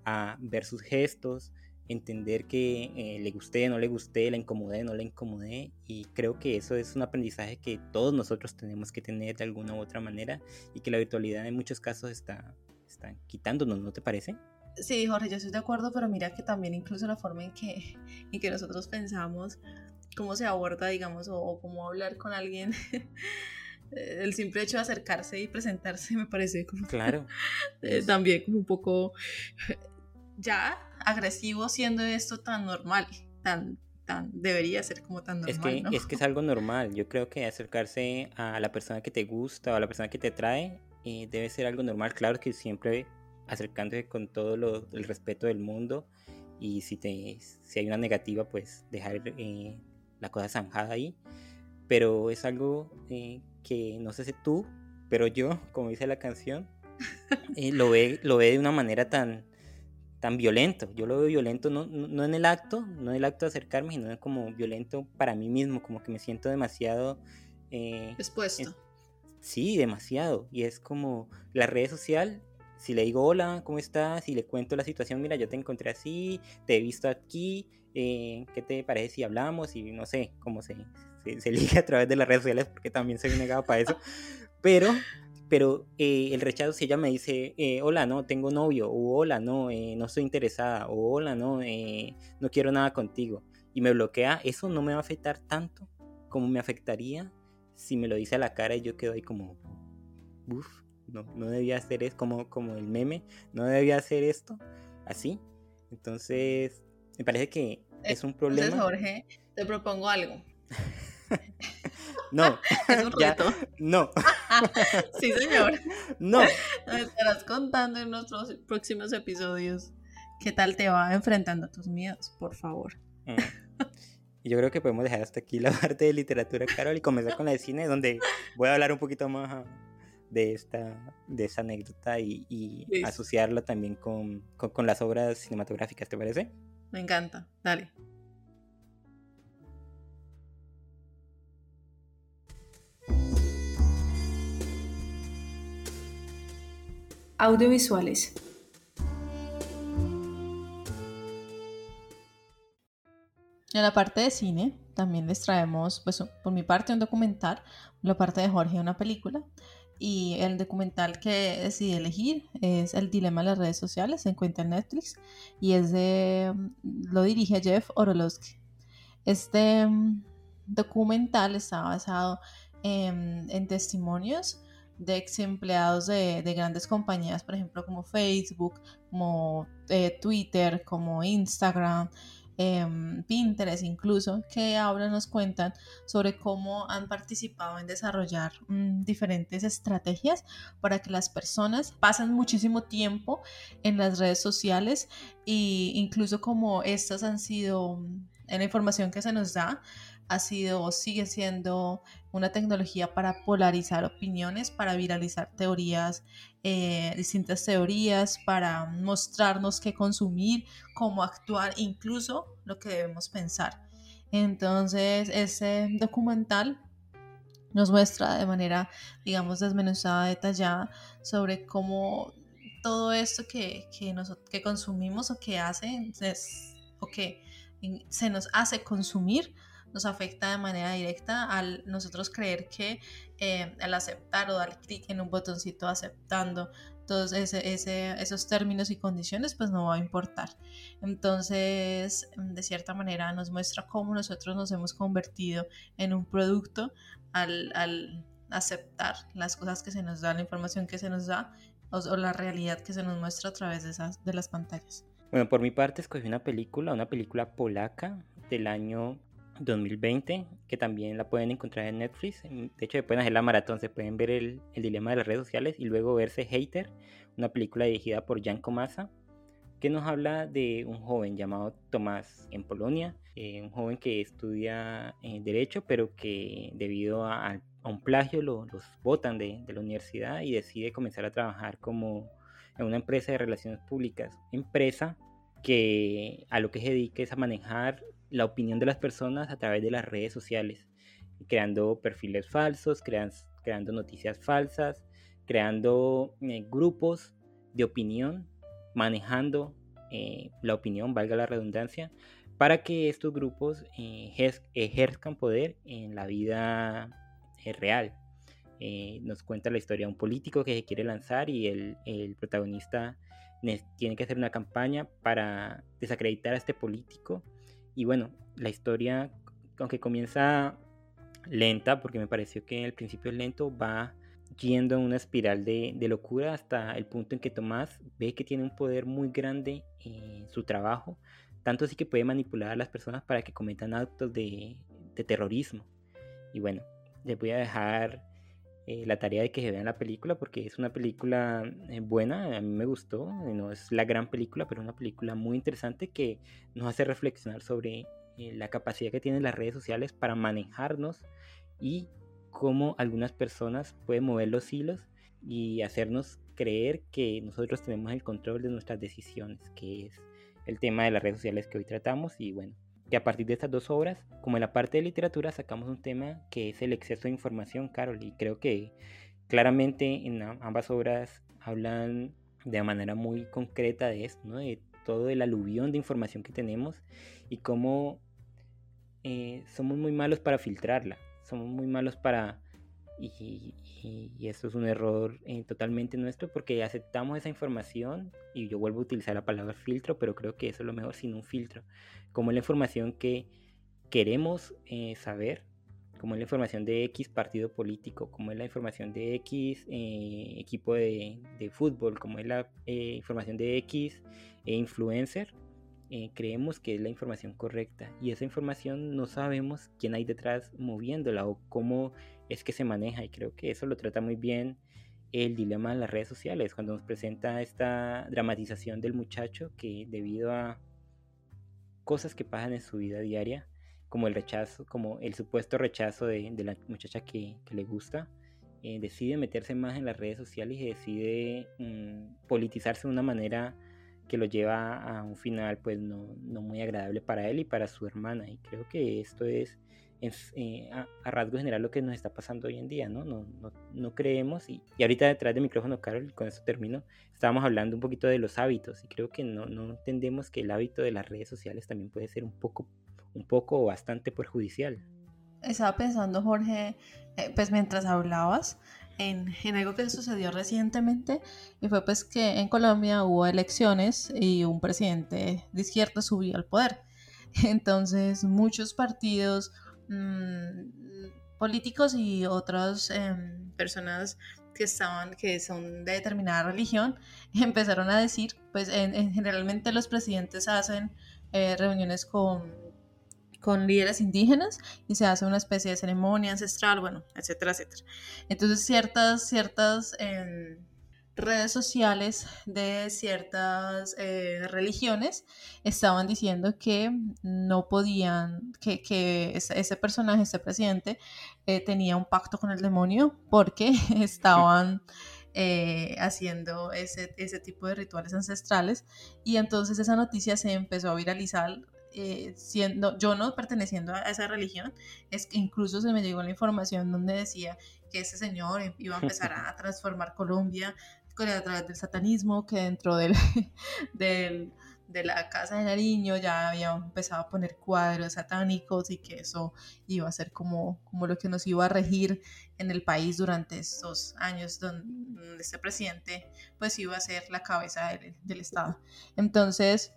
a ver sus gestos, entender que eh, le guste, no le guste, la incomodé, no la incomodé. Y creo que eso es un aprendizaje que todos nosotros tenemos que tener de alguna u otra manera y que la virtualidad en muchos casos está, está quitándonos, ¿no te parece? Sí, Jorge, yo estoy de acuerdo, pero mira que también incluso la forma en que, en que nosotros pensamos cómo se aborda, digamos, o, cómo hablar con alguien. el simple hecho de acercarse y presentarse me parece como claro eh, también como un poco ya agresivo siendo esto tan normal tan tan debería ser como tan normal es que es que es algo normal. Yo creo que acercarse a la persona que te gusta o a la persona que te trae eh, debe ser algo normal. Claro que siempre acercándose con todo lo, el respeto del mundo y si, te, si hay una negativa, pues dejar eh, la cosa zanjada ahí. Pero es algo eh, que no sé si tú, pero yo, como dice la canción, eh, lo, ve, lo ve de una manera tan, tan violento. Yo lo veo violento no, no, en el acto, no en el acto de acercarme, sino como violento para mí mismo, como que me siento demasiado... Eh, Expuesto. sí, demasiado. Y es como la red social, si le digo hola, ¿cómo estás? Y le cuento la situación, mira, yo te encontré así, te he visto aquí, eh, ¿qué te parece si hablamos? Y no sé cómo se, se, se liga a través de las redes sociales, porque también soy negado para eso. Pero pero eh, el rechazo si ella me dice, eh, hola, no, tengo novio, o hola, no, eh, no estoy interesada, o hola, no, no quiero nada contigo, y me bloquea, eso no me va a afectar tanto como me afectaría si me lo dice a la cara y yo quedo ahí como, uff, no, no debía hacer es como, como el meme, no debía hacer esto, así. Entonces, me parece que es un problema. Entonces, Jorge, te propongo algo. No. Es un reto. no. sí, señor. No. Nos estarás contando en nuestros próximos episodios qué tal te va enfrentando a tus miedos, por favor. Mm. Yo creo que podemos dejar hasta aquí la parte de literatura, Carol, y comenzar con la de cine, donde voy a hablar un poquito más ah, de esta, de esa anécdota y, y asociarla también con, con, con las obras cinematográficas, ¿te parece? Me encanta, dale. Audiovisuales. En la parte de cine también les traemos, pues por mi parte un documental, la parte de Jorge una película y el documental que decidí elegir es El dilema de las redes sociales, se encuentra en Netflix y es de, lo dirige Jeff Orolowski. Este mm, documental está basado en, en testimonios de ex empleados de, grandes compañías, por ejemplo, como Facebook, como eh, Twitter, como Instagram, em, Pinterest incluso, que ahora nos cuentan sobre cómo han participado en desarrollar mm, diferentes estrategias para que las personas pasen muchísimo tiempo en las redes sociales e incluso como estas han sido mm, en la información que se nos da ha sido sigue siendo una tecnología para polarizar opiniones, para viralizar teorías, eh, distintas teorías, para mostrarnos qué consumir, cómo actuar, incluso lo que debemos pensar. Entonces, ese documental nos muestra de manera, digamos, desmenuzada, detallada sobre cómo todo esto que, que, que consumimos o que hacen o que se nos hace consumir nos afecta de manera directa al nosotros creer que eh, al aceptar o dar clic en un botoncito aceptando todos esos términos y condiciones, pues no va a importar. Entonces, de cierta manera nos muestra cómo nosotros nos hemos convertido en un producto al, aceptar las cosas que se nos da, la información que se nos da o, o, la realidad que se nos muestra a través de, esas, de las pantallas. Bueno, por mi parte escogí una película, una película polaca del año 2020, que también la pueden encontrar en Netflix. De hecho, pueden hacer la maratón, se pueden ver el, dilema de las redes sociales y luego verse Hater, una película dirigida por Jan Komasa, que nos habla de un joven llamado Tomás en Polonia, eh, un joven que estudia eh, Derecho, pero que debido a, un plagio lo, los botan de, de la universidad y decide comenzar a trabajar como en una empresa de relaciones públicas, empresa que a lo que se dedica es a manejar la opinión de las personas a través de las redes sociales, creando perfiles falsos, creando noticias falsas, creando eh, grupos de opinión, manejando eh, la opinión, valga la redundancia, para que estos grupos eh, ejerzcan poder en la vida real. nos cuenta la historia de un político que se quiere lanzar y el, el protagonista tiene que hacer una campaña para desacreditar a este político y bueno, la historia, aunque comienza lenta, porque me pareció que al principio es lento, va yendo en una espiral de, locura hasta el punto en que Tomás ve que tiene un poder muy grande en su trabajo, tanto así que puede manipular a las personas para que cometan actos de, terrorismo. Y bueno, les voy a dejar eh, la tarea de que se vean la película porque es una película eh, buena, a mí me gustó, no es la gran película, pero una película muy interesante que nos hace reflexionar sobre la capacidad que tienen las redes sociales para manejarnos y cómo algunas personas pueden mover los hilos y hacernos creer que nosotros tenemos el control de nuestras decisiones, que es el tema de las redes sociales que hoy tratamos y bueno, que a partir de estas dos obras, como en la parte de literatura, sacamos un tema que es el exceso de información, Carol, y creo que claramente en ambas obras hablan de manera muy concreta de esto, de todo el aluvión de información que tenemos y cómo eh, somos muy malos para filtrarla, somos muy malos para y, eso es un error eh, totalmente nuestro porque aceptamos esa información y yo vuelvo a utilizar la palabra filtro, pero creo que eso es lo mejor sin un filtro. Como la información que queremos eh, saber, como es la información de X partido político, como es la información de X eh, equipo de, de, fútbol, como es la información de X influencer, creemos que es la información correcta y esa información no sabemos quién hay detrás moviéndola o cómo es que se maneja y creo que eso lo trata muy bien el dilema de las redes sociales, cuando nos presenta esta dramatización del muchacho que debido a cosas que pasan en su vida diaria, como el rechazo, como el supuesto rechazo de, la muchacha que, le gusta, eh, decide meterse más en las redes sociales y decide mm, politizarse de una manera que lo lleva a un final pues no, no, muy agradable para él y para su hermana. Y creo que esto es eh, a, rasgo general lo que nos está pasando hoy en día, ¿no? No, no, no creemos, y, y, ahorita detrás del micrófono, Carol, con esto termino, estábamos hablando un poquito de los hábitos, y creo que no, no entendemos que el hábito de las redes sociales también puede ser un poco, un poco o bastante perjudicial. Estaba pensando, Jorge, eh, pues mientras hablabas, en, algo que sucedió recientemente y fue pues que en Colombia hubo elecciones y un presidente de izquierda subió al poder. Entonces muchos partidos Mm, políticos y otras em, personas que estaban, que son de determinada religión, empezaron a decir, pues en, generalmente los presidentes hacen eh, reuniones con, con líderes indígenas y se hace una especie de ceremonia ancestral, bueno, etcétera, etcétera. Entonces ciertas, ciertas em, redes sociales de ciertas eh, religiones estaban diciendo que no podían, que, que ese, personaje, ese presidente, eh, tenía un pacto con el demonio porque estaban eh, haciendo ese, ese, tipo de rituales ancestrales y entonces esa noticia se empezó a viralizar. Siendo yo no perteneciendo a esa religión es que incluso se me llegó la información donde decía que ese señor iba a empezar a transformar Colombia a través del satanismo, que dentro del, del, de la casa de Nariño ya había empezado a poner cuadros satánicos y que eso iba a ser como, como lo que nos iba a regir en el país durante estos años donde este presidente pues iba a ser la cabeza del, del Estado. Entonces,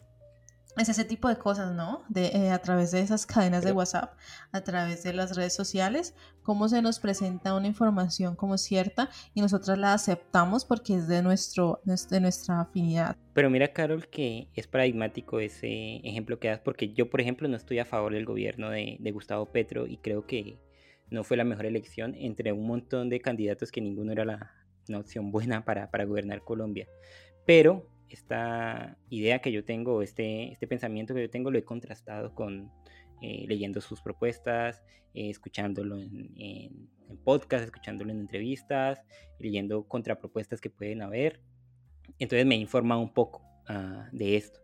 es ese tipo de cosas, ¿no? De, eh, a través de esas cadenas de WhatsApp, a través de las redes sociales, cómo se nos presenta una información como cierta y nosotros la aceptamos porque es de, nuestro, de nuestra afinidad. Pero mira, Carol, que es paradigmático ese ejemplo que das, porque yo, por ejemplo, no estoy a favor del gobierno de, Gustavo Petro y creo que no fue la mejor elección entre un montón de candidatos que ninguno era la, una opción buena para, para gobernar Colombia. Pero esta idea que yo tengo, este, este pensamiento que yo tengo, lo he contrastado con eh, leyendo sus propuestas, eh, escuchándolo en, en, podcast, escuchándolo en entrevistas, leyendo contrapropuestas que pueden haber. Entonces me he informado un poco ah, de esto.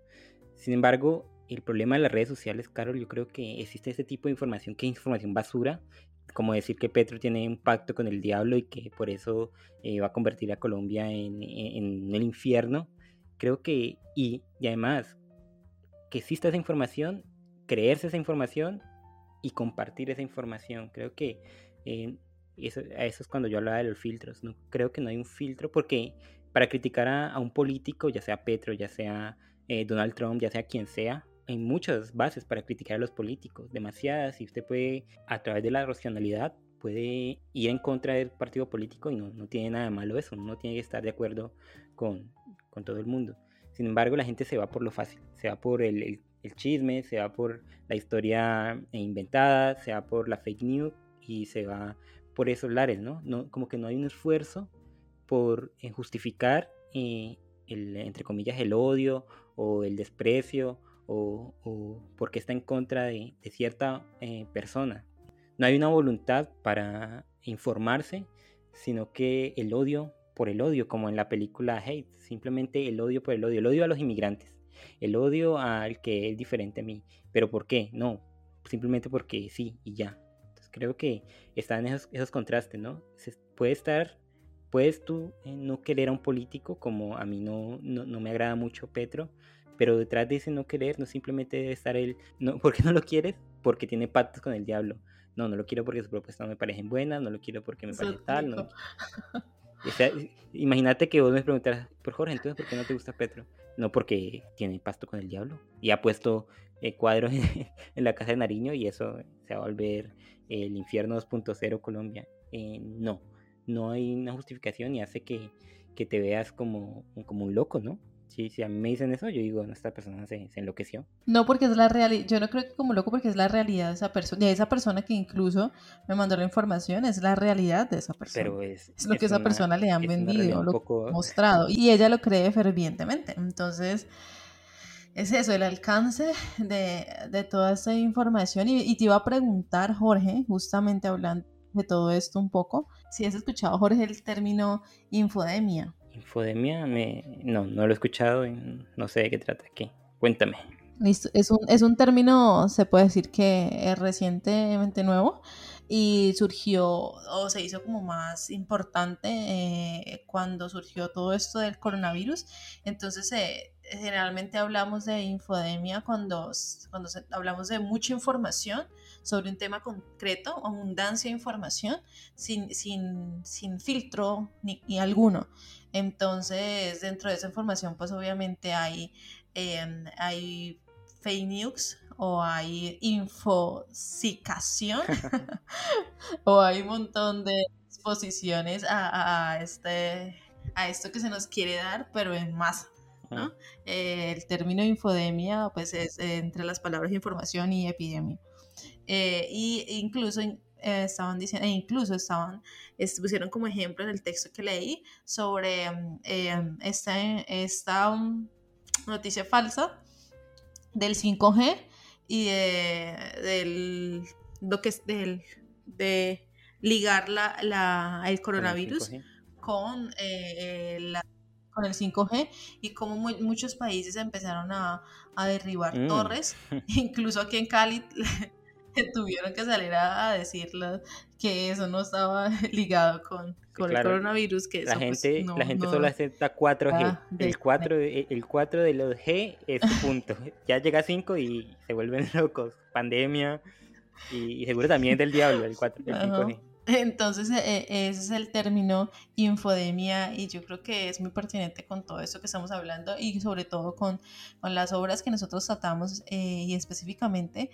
Sin embargo, el problema de las redes sociales, Carol, yo creo que existe ese tipo de información que es información basura, como decir que Petro tiene un pacto con el diablo y que por eso eh, va a convertir a Colombia en, en el infierno creo que, y, y además, que exista esa información, creerse esa información y compartir esa información. Creo que eh, eso, eso, es cuando yo hablaba de los filtros. ¿no? Creo que no hay un filtro porque para criticar a, un político, ya sea Petro, ya sea eh, Donald Trump, ya sea quien sea, hay muchas bases para criticar a los políticos, demasiadas, y usted puede, a través de la racionalidad, puede ir en contra del partido político y no, no tiene nada de malo eso, no tiene que estar de acuerdo con, con todo el mundo. Sin embargo, la gente se va por lo fácil, se va por el, el, chisme, se va por la historia inventada, se va por la fake news y se va por esos lares, ¿no? no como que no hay un esfuerzo por eh, justificar, eh, el, entre comillas, el odio o el desprecio o, o porque está en contra de, cierta eh, persona. No hay una voluntad para informarse, sino que el odio por el odio, como en la película Hate, simplemente el odio por el odio, el odio a los inmigrantes, el odio al que es diferente a mí. ¿Pero por qué? No, simplemente porque sí y ya. Entonces creo que están esos, esos contrastes, ¿no? Se puede estar, puedes tú eh, no querer a un político, como a mí no, no, no me agrada mucho Petro, pero detrás de ese no querer no simplemente debe estar él, no, ¿por qué no lo quieres? Porque tiene pactos con el diablo. No, no lo quiero porque sus propuestas no me parecen buenas, no lo quiero porque me parece tal. No. imagínate que vos me preguntaras, por Jorge, entonces, ¿por qué no te gusta Petro? No porque tiene pacto con el diablo y ha puesto eh, cuadros en, la casa de Nariño y eso se va a volver el infierno 2.0 Colombia. Eh, no, no hay una justificación y hace que, que te veas como, como un loco, ¿no? Sí, si a mí me dicen eso, yo digo, no, esta persona se, enloqueció. No, porque es la realidad, yo no creo que como loco porque es la realidad de esa persona, y esa persona que incluso me mandó la información, es la realidad de esa persona. Pero es, es lo que esa persona le han vendido, lo mostrado, y ella lo cree fervientemente. Entonces, es eso, el alcance de, de toda esa información. Y, y, te iba a preguntar, Jorge, justamente hablando de todo esto un poco, si has escuchado, Jorge, el término infodemia. Infodemia, me... no, no lo he escuchado y no sé de qué trata aquí. Cuéntame. Listo. Es un, es un término, se puede decir que es recientemente nuevo y surgió o se hizo como más importante eh, cuando surgió todo esto del coronavirus. Entonces, eh, generalmente hablamos de infodemia cuando, cuando hablamos de mucha información sobre un tema concreto, abundancia de información, sin, sin, sin filtro ni alguno. Entonces, dentro de esa información, pues obviamente hay, em, hay fake news o hay infosicación o hay un montón de exposiciones a, este, a esto que se nos quiere dar, pero en masa. ¿no? Eh, el término infodemia pues es entre las palabras información y epidemia. Eh, y incluso eh, estaban diciendo, e incluso estaban, pusieron como ejemplo en el texto que leí sobre mm, em, esta, esta um, noticia falsa del 5G y de, del, lo que es del, de ligar la, la el coronavirus con, eh, la, con el 5G y como muchos países empezaron a, a derribar mm. torres, incluso aquí en Cali tuvieron que salir a, decirlo que eso no estaba ligado con, con el coronavirus. Que la, pues, gente, la gente solo acepta 4G. el, 4, el 4 de los G es punto. ya llega a 5 y se vuelven locos. Pandemia y, seguro también del diablo el 4, el 5G. Entonces, e, e, ese es el término infodemia y yo creo que es muy pertinente con todo esto que estamos hablando y sobre todo con, con las obras que nosotros tratamos eh, y específicamente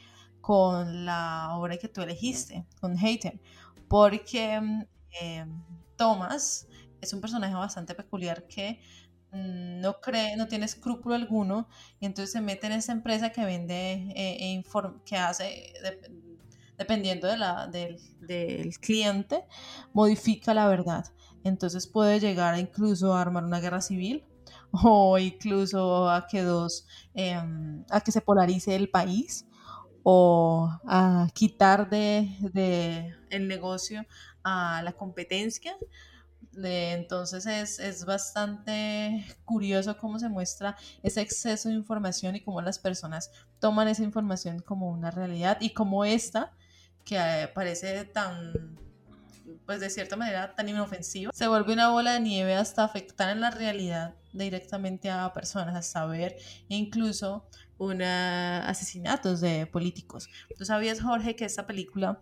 con la obra que tú elegiste, con Hater, porque mm, eh, Thomas es un personaje bastante peculiar que mm, no cree, no tiene escrúpulo alguno y entonces se mete en esa empresa que vende, eh, e que hace, dependiendo de la, del, del, cliente, modifica la verdad. Entonces puede llegar incluso a armar una guerra civil o incluso a que dos, em, a que se polarice el país o a quitar de, el negocio a la competencia. entonces es, es, bastante curioso cómo se muestra ese exceso de información y cómo las personas toman esa información como una realidad y como esta, que eh, parece tan, pues de cierta manera tan inofensiva, se vuelve una bola de nieve hasta afectar en la realidad directamente a personas, hasta ver incluso una, asesinatos de políticos. ¿Tú sabías, Jorge, que esta película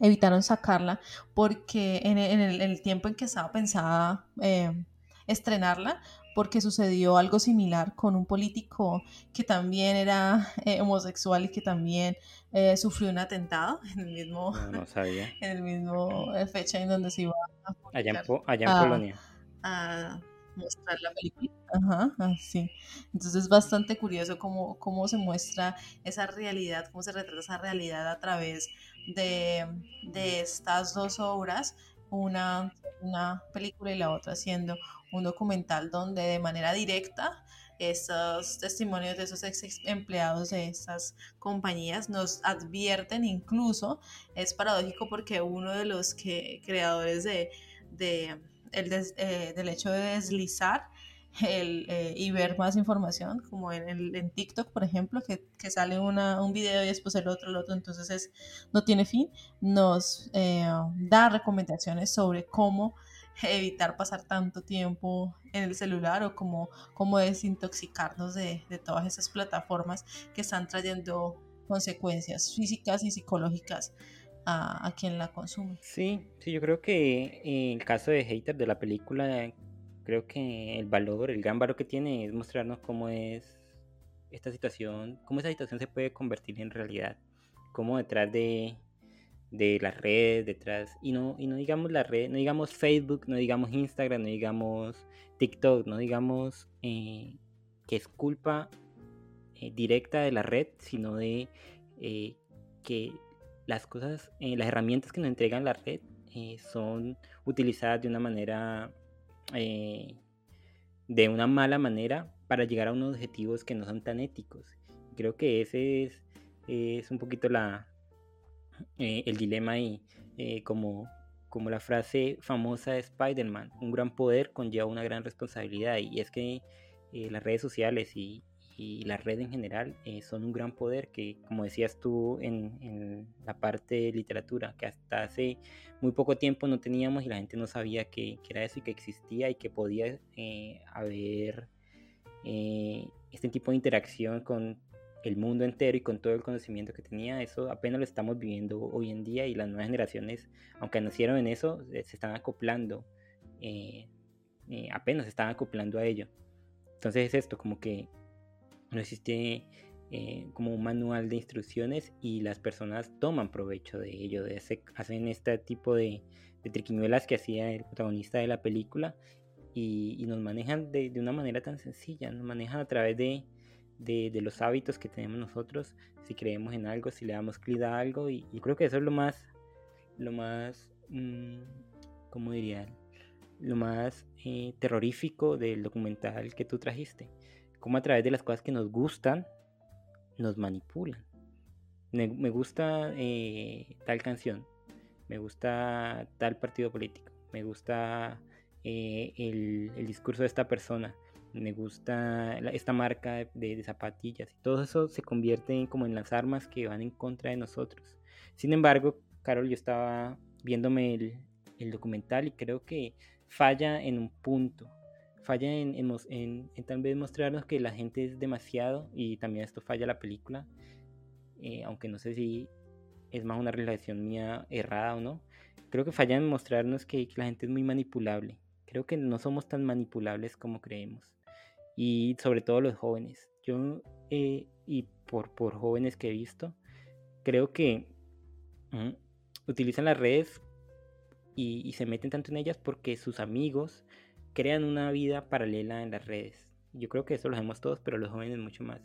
evitaron sacarla porque en el, tiempo en que estaba pensada eh, estrenarla, porque sucedió algo similar con un político que también era eh, homosexual y que también eh, sufrió un atentado en el mismo, no, sabía. en el mismo fecha en donde se iba a allá en, allá en Polonia a mostrar la película. Ajá, así. Entonces es bastante curioso cómo, cómo se muestra esa realidad, cómo se retrata esa realidad a través de, de estas dos obras, una, una película y la otra siendo un documental donde de manera directa estos testimonios de esos ex empleados de estas compañías nos advierten incluso, es paradójico porque uno de los creadores de el eh, del hecho de deslizar el, eh, y ver más información, como en, en TikTok, por ejemplo, que, sale una, un video y después el otro, el otro, entonces es, no tiene fin, nos eh, da recomendaciones sobre cómo evitar pasar tanto tiempo en el celular o cómo, cómo desintoxicarnos de, de todas esas plataformas que están trayendo consecuencias físicas y psicológicas a, quien la consume. Sí, sí, yo creo que en el caso de Hater de la película, creo que el valor, el gran valor que tiene es mostrarnos cómo es esta situación, cómo esa situación se puede convertir en realidad, cómo detrás de, de las redes, detrás, y no, y no digamos la red, no digamos Facebook, no digamos Instagram, no digamos TikTok, no digamos eh, que es culpa eh, directa de la red, sino de eh, que las cosas, eh, las herramientas que nos entregan la red eh, son utilizadas de una manera, eh, de una mala manera para llegar a unos objetivos que no son tan éticos. Creo que ese es, es un poquito la, el dilema y como, como la frase famosa de Spider-Man, un gran poder conlleva una gran responsabilidad y es que las redes sociales y, y la red en general eh, son un gran poder que, como decías tú en, la parte de literatura, que hasta hace muy poco tiempo no teníamos y la gente no sabía que, era eso y que existía y que podía eh, haber eh, este tipo de interacción con el mundo entero y con todo el conocimiento que tenía, eso apenas lo estamos viviendo hoy en día y las nuevas generaciones, aunque nacieron en eso, se están acoplando, apenas se están acoplando a ello. Entonces es esto, como que no existe eh, como un manual de instrucciones y las personas toman provecho de ello, de hacen este tipo de, triquiñuelas que hacía el protagonista de la película y, nos manejan de, una manera tan sencilla, nos manejan a través de, los hábitos que tenemos nosotros, si creemos en algo, si le damos clic a algo y creo que eso es lo más, lo más, mm, ¿cómo diría? Lo más eh, terrorífico del documental que tú trajiste cómo a través de las cosas que nos gustan, nos manipulan. Me, gusta eh, tal canción, me gusta tal partido político, me gusta eh, el, discurso de esta persona, me gusta esta marca de, zapatillas. Y todo eso se convierte en, como en las armas que van en contra de nosotros. Sin embargo, Carol, yo estaba viéndome el documental y creo que falla en un punto falla en, tal vez mostrarnos que la gente es demasiado y también esto falla la película, eh, aunque no sé si es más una relación mía errada o no. Creo que falla en mostrarnos que, la gente es muy manipulable. Creo que no somos tan manipulables como creemos. Y sobre todo los jóvenes. Yo, eh, y por, jóvenes que he visto, creo que mm, utilizan las redes y, se meten tanto en ellas porque sus amigos crean una vida paralela en las redes. Yo creo que eso lo hacemos todos, pero los jóvenes mucho más.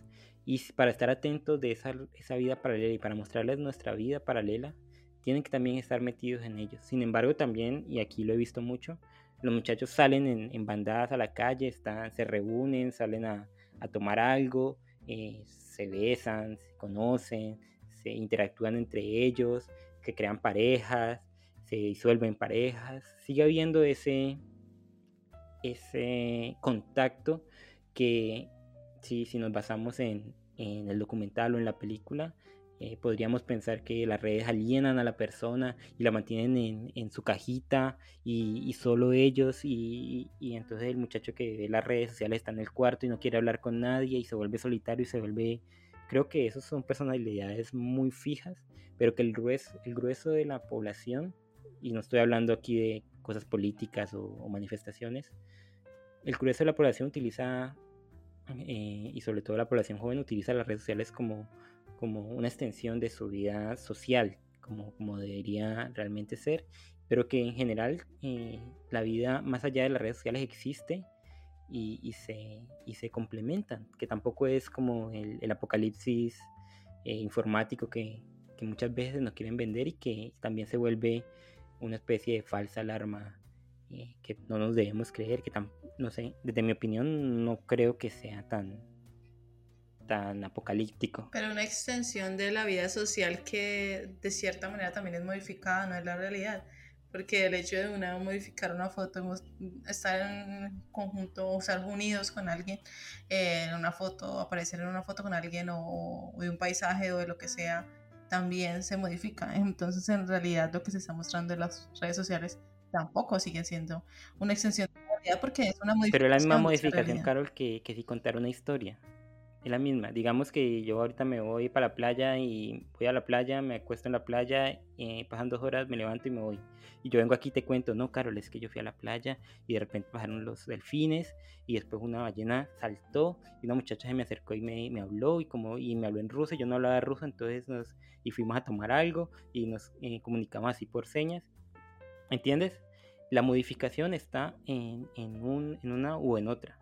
Y para estar atentos de esa, esa vida paralela y para mostrarles nuestra vida paralela, tienen que también estar metidos en ellos. Sin embargo, también, y aquí lo he visto mucho, los muchachos salen en, bandadas a la calle, están, se reúnen, salen a, a tomar algo, eh, se besan, se conocen, se interactúan entre ellos, que crean parejas, se disuelven parejas. Sigue habiendo ese, ese contacto que si, si nos basamos en, en, el documental o en la película, eh, podríamos pensar que las redes alienan a la persona y la mantienen en, en su cajita y, solo ellos y, y, entonces el muchacho que ve las redes sociales está en el cuarto y no quiere hablar con nadie y se vuelve solitario y se vuelve... Creo que esos son personalidades muy fijas, pero que el grueso, el grueso de la población, y no estoy hablando aquí de cosas políticas o manifestaciones, el grueso de la población utiliza, eh, y sobre todo la población joven, utiliza las redes sociales como, como una extensión de su vida social, como, como debería realmente ser, pero que en general eh, la vida más allá de las redes sociales existe y, se, y se complementan, que tampoco es como el, apocalipsis eh, informático que, que, muchas veces nos quieren vender y que también se vuelve una especie de falsa alarma que no nos debemos creer, que tan, no sé, desde mi opinión no creo que sea tan, tan apocalíptico. Pero una extensión de la vida social que de cierta manera también es modificada, no es la realidad porque el hecho de una modificar una foto, estar en conjunto, o estar unidos con alguien en una foto, aparecer en una foto con alguien o, de un paisaje o de lo que sea, también se modifica. Entonces, en realidad, lo que se está mostrando en las redes sociales tampoco sigue siendo una extensión realidad porque es una modificación. Pero es la misma modificación, Carol, que, que si contar una historia es la misma. Digamos que yo ahorita me voy para la playa y voy a la playa, me acuesto en la playa, eh, pasan dos horas, me levanto y me voy. Y yo vengo aquí y te cuento, no, Carol, es que yo fui a la playa y de repente pasaron los delfines y después una ballena saltó y una muchacha se me acercó y me, me habló y como y me habló en ruso, yo no hablaba ruso, entonces nos y fuimos a tomar algo y nos eh, comunicamos así por señas. ¿Entiendes? La modificación está en, en, un, en una u en otra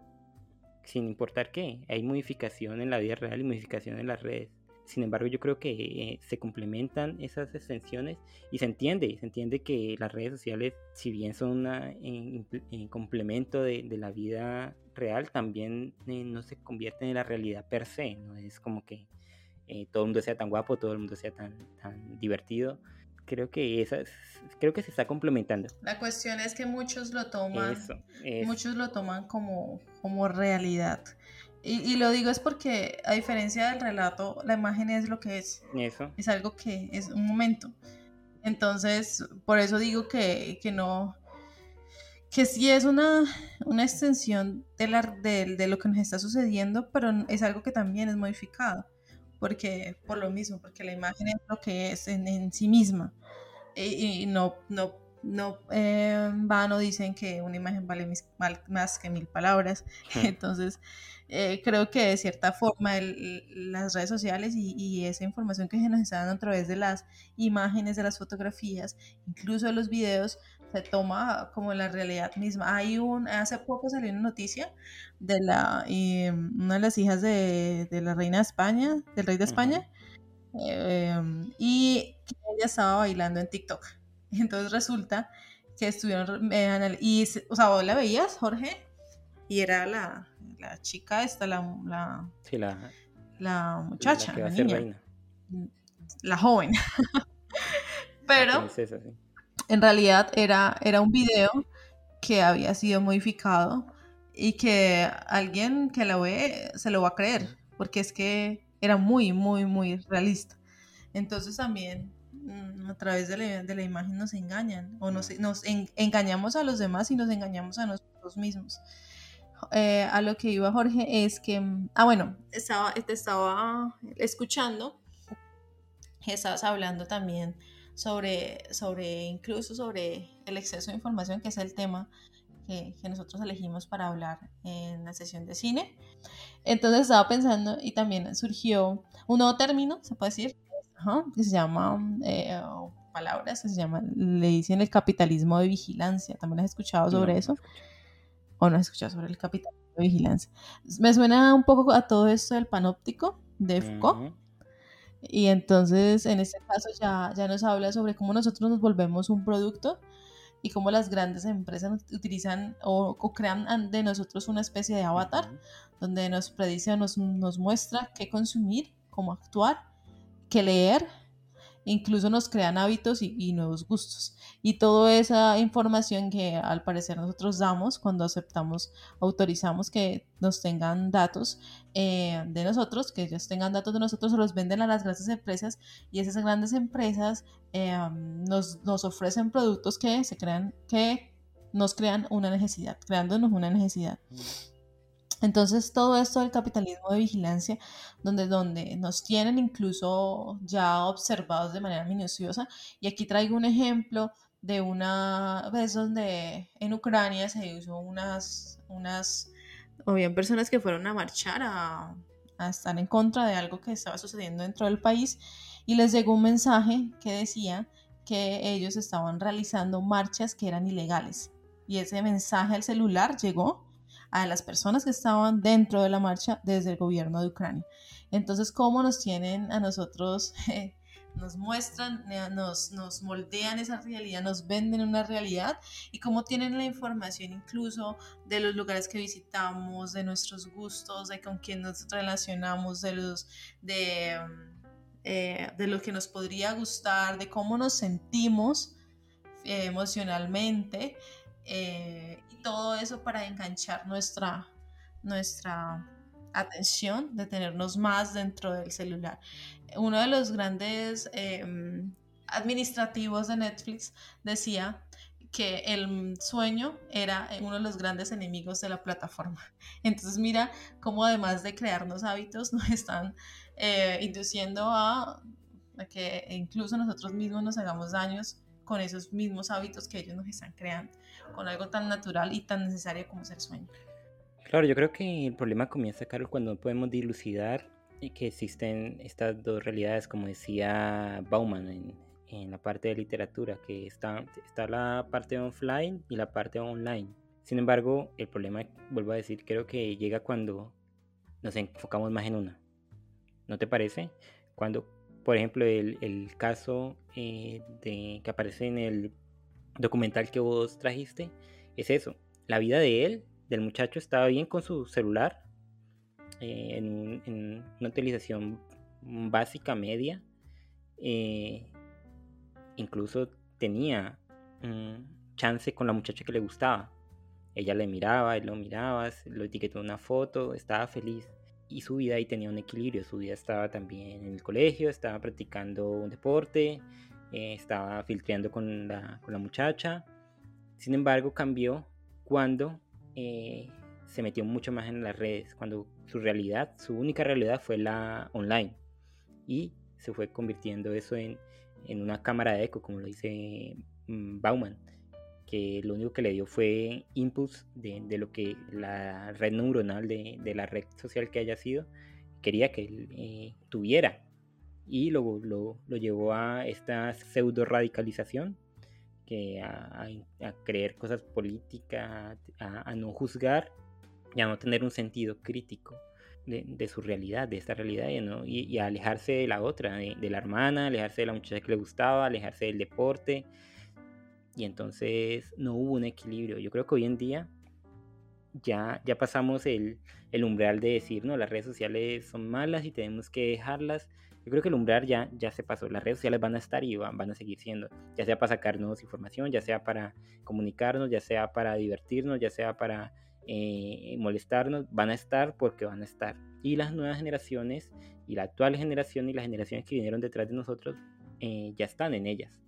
sin importar qué. Hay modificación en la vida real y modificación en las redes. Sin embargo, yo creo que eh, se complementan esas extensiones y se entiende, se entiende que las redes sociales, si bien son un complemento de, la vida real, también eh, no se convierten en la realidad per se. No es como que eh, todo el mundo sea tan guapo, todo el mundo sea tan, tan divertido creo que esas, creo que se está complementando. La cuestión es que muchos lo toman, muchos lo toman como, como realidad. Y, lo digo es porque a diferencia del relato, la imagen es lo que es. Eso. Es algo que es un momento. Entonces, por eso digo que, que no, que sí es una, una extensión de, la, de, de, lo que nos está sucediendo, pero es algo que también es modificado porque por lo mismo, porque la imagen es lo que es en, sí misma. Y, no, no, no eh, vano dicen que una imagen vale más que mil palabras. Entonces, eh, creo que de cierta forma las redes sociales y, y, esa información que se nos está dando a través de las imágenes, de las fotografías, incluso de los videos, se toma como la realidad misma. Hay un, hace poco salió una noticia de la, una de las hijas de, la reina de España, del rey de España, em, y ella estaba bailando en TikTok. Entonces resulta que estuvieron, y, o sea, vos la veías, Jorge, y era la, chica esta, la, la, la, muchacha, la, niña, la joven. Pero en realidad era, era un video que había sido modificado y que alguien que la ve se lo va a creer, porque es que era muy, muy, muy realista. Entonces también mm, a través de la, imagen nos engañan o nos, nos engañamos a los demás y nos engañamos a nosotros mismos. Eh, a lo que iba Jorge es que, mm, ah bueno, estaba, te estaba escuchando, estabas hablando también sobre, sobre, incluso sobre el exceso de información, que es el tema que, que, nosotros elegimos para hablar en la sesión de cine. Entonces estaba pensando y también surgió un nuevo término, se puede decir, que se llama, eh, palabras que se llama, le dicen el capitalismo de vigilancia. ¿También has escuchado sobre eso? ¿O no has escuchado sobre el capitalismo de vigilancia? Me suena un poco a todo esto del panóptico de Foucault. Y entonces, en este caso, ya, ya nos habla sobre cómo nosotros nos volvemos un producto y cómo las grandes empresas utilizan o, crean de nosotros una especie de avatar, donde nos predice o nos, nos muestra qué consumir, cómo actuar, qué leer incluso nos crean hábitos y, nuevos gustos. Y toda esa información que al parecer nosotros damos cuando aceptamos, autorizamos que nos tengan datos eh, de nosotros, que ellos tengan datos de nosotros, se los venden a las grandes empresas y esas grandes empresas eh, nos, nos ofrecen productos que se crean, que nos crean una necesidad, creándonos una necesidad. Entonces, todo esto del capitalismo de vigilancia, donde, donde nos tienen incluso ya observados de manera minuciosa, y aquí traigo un ejemplo de una vez donde en Ucrania se hizo unas, unas, o bien personas que fueron a marchar, a, a estar en contra de algo que estaba sucediendo dentro del país, y les llegó un mensaje que decía que ellos estaban realizando marchas que eran ilegales. Y ese mensaje al celular llegó a las personas que estaban dentro de la marcha desde el gobierno de Ucrania. Entonces, ¿cómo nos tienen a nosotros? nos muestran, eh, nos, nos moldean esa realidad, nos venden una realidad y cómo tienen la información incluso de los lugares que visitamos, de nuestros gustos, de con quién nos relacionamos, de los de, eh, de lo que nos podría gustar, de cómo nos sentimos eh, emocionalmente y todo eso para enganchar nuestra, nuestra atención, de tenernos más dentro del celular uno de los grandes em, administrativos de Netflix decía que el sueño era uno de los grandes enemigos de la plataforma. Entonces mira cómo además de crearnos hábitos nos están eh, induciendo a, que incluso nosotros mismos nos hagamos daños con esos mismos hábitos que ellos nos están creando, con algo tan natural y tan necesario como ser sueño. Claro, yo creo que el problema comienza, Carlos, cuando podemos dilucidar que existen estas dos realidades, como decía Bauman en, en la parte de literatura, que está, está la parte offline y la parte online. Sin embargo, el problema, vuelvo a decir, creo que llega cuando nos enfocamos más en una. ¿No te parece? Cuando, por ejemplo, el, el caso eh, de, que aparece en el documental que vos trajiste, es eso. La vida de él, del muchacho, estaba bien con su celular, eh, en, una utilización básica media. Eh, incluso tenía chance con la muchacha que le gustaba. Ella le miraba, él lo miraba, lo etiquetó en una foto, estaba feliz. Y su vida ahí tenía un equilibrio. Su vida estaba también en el colegio, estaba practicando un deporte, eh, estaba filtreando con la, con la, muchacha. Sin embargo, cambió cuando se metió mucho más en las redes, cuando su realidad, su única realidad fue la online. Y se fue convirtiendo eso en, en una cámara de eco, como lo dice mm, Bauman, que lo único que le dio fue inputs de, de lo que la red neuronal de, de, la red social que haya sido quería que él eh, tuviera. Y luego lo, lo, llevó a esta pseudo radicalización, que a, a, creer cosas políticas, a, a no juzgar ya no tener un sentido crítico de, su realidad, de esta realidad, y, y, alejarse de la otra, de, la hermana, alejarse de la muchacha que le gustaba, alejarse del deporte. Y entonces no hubo un equilibrio. Yo creo que hoy en día ya, ya pasamos el, el umbral de decir, no, las redes sociales son malas y tenemos que dejarlas. Yo creo que el umbral ya, ya se pasó. Las redes sociales van a estar y van, van a seguir siendo. Ya sea para sacarnos información, ya sea para comunicarnos, ya sea para divertirnos, ya sea para eh, molestarnos, van a estar porque van a estar. Y las nuevas generaciones, y la actual generación y las generaciones que vinieron detrás de nosotros, eh, ya están en ellas.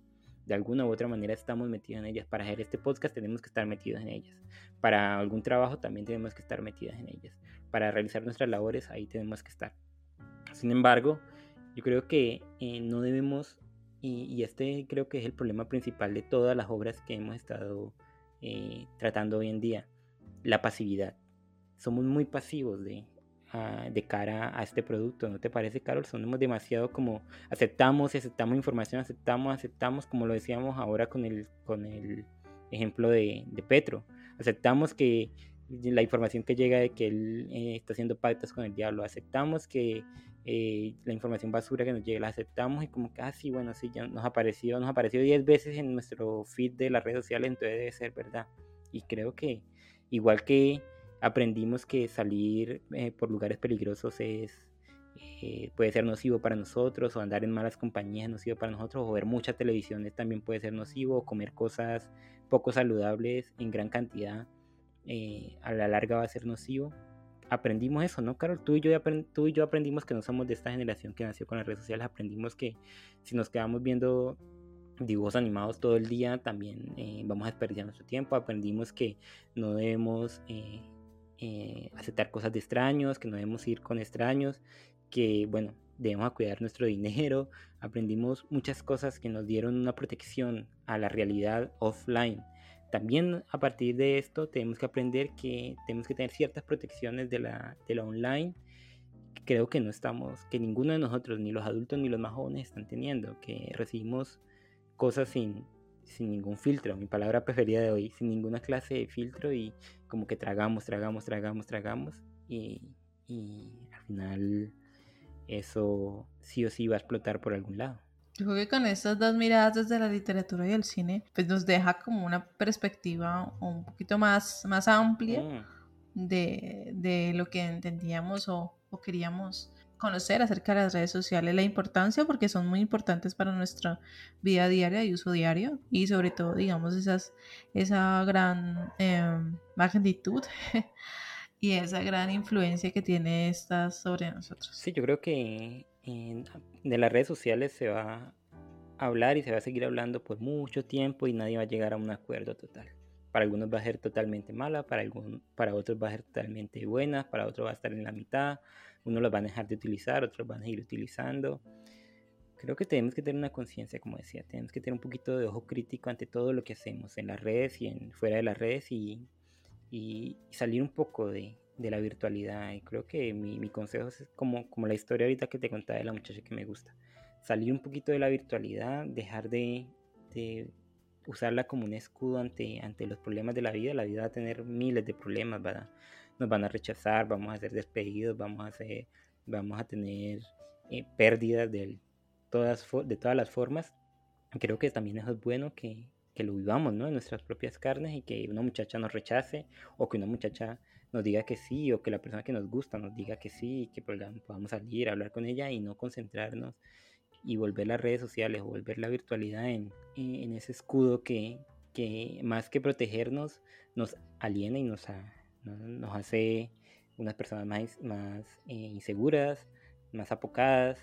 De alguna u otra manera estamos metidos en ellas. Para hacer este podcast tenemos que estar metidos en ellas. Para algún trabajo también tenemos que estar metidos en ellas. Para realizar nuestras labores ahí tenemos que estar. Sin embargo, yo creo que eh, no debemos, y, y, este creo que es el problema principal de todas las obras que hemos estado tratando hoy en día, la pasividad. Somos muy pasivos de, ah, de cara a este producto, ¿no te parece, Carol? Somos demasiado como aceptamos y aceptamos información, aceptamos, aceptamos, como lo decíamos ahora con el, con el ejemplo de, de Petro. Aceptamos que la información que llega de que él eh, está haciendo pactos con el diablo, aceptamos que eh, la información basura que nos llega, la aceptamos y como que, ah, sí, bueno, sí, ya nos apareció, nos apareció 10 veces en nuestro feed de las redes sociales, entonces debe ser verdad. Y creo que Igual que aprendimos que salir eh, por lugares peligrosos es, eh, puede ser nocivo para nosotros, o andar en malas compañías nocivo para nosotros, o ver mucha televisión también puede ser nocivo, o comer cosas poco saludables en gran cantidad eh, a la larga va a ser nocivo. Aprendimos eso, ¿no, Carol? Tú y, yo aprendimos que no somos de esta generación que nació con las redes sociales, aprendimos que si nos quedamos viendo dibujos animados todo el día, también eh, vamos a desperdiciar nuestro tiempo. Aprendimos que no debemos eh, eh, aceptar cosas de extraños, que no debemos ir con extraños, que bueno, debemos cuidar nuestro dinero. Aprendimos muchas cosas que nos dieron una protección a la realidad offline. También a partir de esto tenemos que aprender que tenemos que tener ciertas protecciones de la, de la online creo que no estamos, que ninguno de nosotros, ni los adultos ni los más jóvenes están teniendo, que recibimos cosas sin, sin ningún filtro, mi palabra preferida de hoy, sin ninguna clase de filtro y como que tragamos, tragamos, tragamos, tragamos y, y al final eso sí o sí va a explotar por algún lado. Yo creo que con estas dos miradas desde la literatura y el cine, pues nos deja como una perspectiva un poquito más, más amplia mm. de, de, lo que entendíamos o, o, queríamos conocer acerca de las redes sociales, la importancia, porque son muy importantes para nuestra vida diaria y uso diario, y sobre todo, digamos, esas, esa gran eh, magnitud y esa gran influencia que tiene estas sobre nosotros. Sí, yo creo que de las redes sociales se va a hablar y se va a seguir hablando por mucho tiempo y nadie va a llegar a un acuerdo total. Para algunos va a ser totalmente mala, para, algún, para otros va a ser totalmente buena, para otros va a estar en la mitad, unos los van a dejar de utilizar, otros van a ir utilizando. Creo que tenemos que tener una conciencia, como decía, tenemos que tener un poquito de ojo crítico ante todo lo que hacemos en las redes y en, fuera de las redes y salir un poco de, de la virtualidad. Y creo que mi, mi, consejo es como, como la historia ahorita que te contaba de la muchacha que me gusta. Salir un poquito de la virtualidad, dejar de, de usarla como un escudo ante, ante los problemas de la vida. La vida va a tener miles de problemas, ¿verdad? Nos van a rechazar, vamos a ser despedidos, vamos a, hacer, vamos a tener eh, pérdidas de todas, de todas las formas. Creo que también eso es bueno que, que lo vivamos, ¿no? En nuestras propias carnes y que una muchacha nos rechace o que una muchacha nos diga que sí o que la persona que nos gusta nos diga que sí, que podamos salir, hablar con ella y no concentrarnos y volver las redes sociales o volver la virtualidad en, en ese escudo que, que, más que protegernos nos aliena y nos, nos hace unas personas más, más eh, inseguras, más apocadas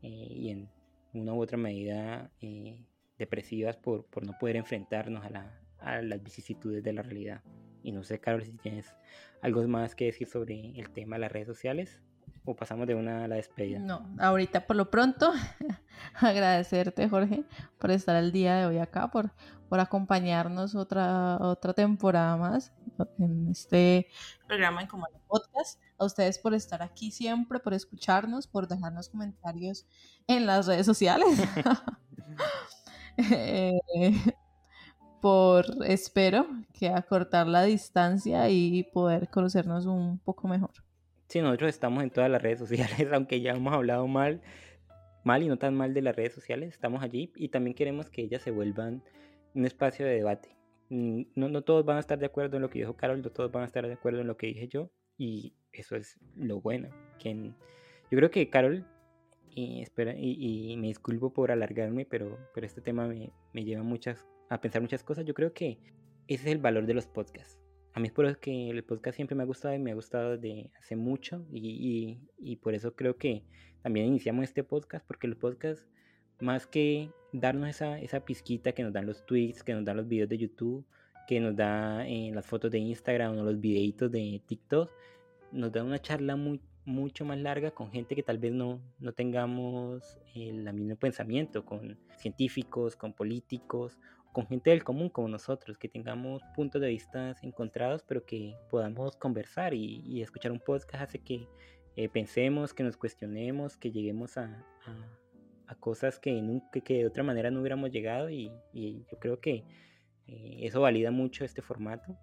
eh, y en una u otra medida eh, depresivas por, por no poder enfrentarnos a, la, a las vicisitudes de la realidad. Y no sé, Carol, si tienes algo más que decir sobre el tema de las redes sociales o pasamos de una a la despedida. No, ahorita por lo pronto agradecerte, Jorge, por estar el día de hoy acá, por, por acompañarnos otra, otra temporada más en este programa en Comando Podcast. A ustedes por estar aquí siempre, por escucharnos, por dejarnos comentarios en las redes sociales. eh, por, espero, que acortar la distancia y poder conocernos un poco mejor. Sí, nosotros estamos en todas las redes sociales, aunque ya hemos hablado mal, mal y no tan mal de las redes sociales, estamos allí y también queremos que ellas se vuelvan un espacio de debate. Mm, no, no todos van a estar de acuerdo en lo que dijo Carol, no todos van a estar de acuerdo en lo que dije yo y eso es lo bueno. Quien, yo creo que Carol, y, espera, y, me disculpo por alargarme, pero, pero este tema me, me lleva muchas a pensar muchas cosas. Yo creo que ese es el valor de los podcasts. A mí es por eso que el podcast siempre me ha gustado y me ha gustado desde hace mucho y, y, por eso creo que también iniciamos este podcast porque el podcast más que darnos esa, esa pizquita que nos dan los tweets, que nos dan los videos de YouTube, que nos da en las fotos de Instagram o los videitos de TikTok, nos da una charla muy, mucho más larga con gente que tal vez no, no tengamos el mismo pensamiento, con científicos, con políticos con gente del común como nosotros, que tengamos puntos de vista encontrados, pero que podamos conversar y, escuchar un podcast hace que eh, pensemos, que nos cuestionemos, que lleguemos a, a, cosas que, nunca, que de otra manera no hubiéramos llegado y, yo creo que eh, eso valida mucho este formato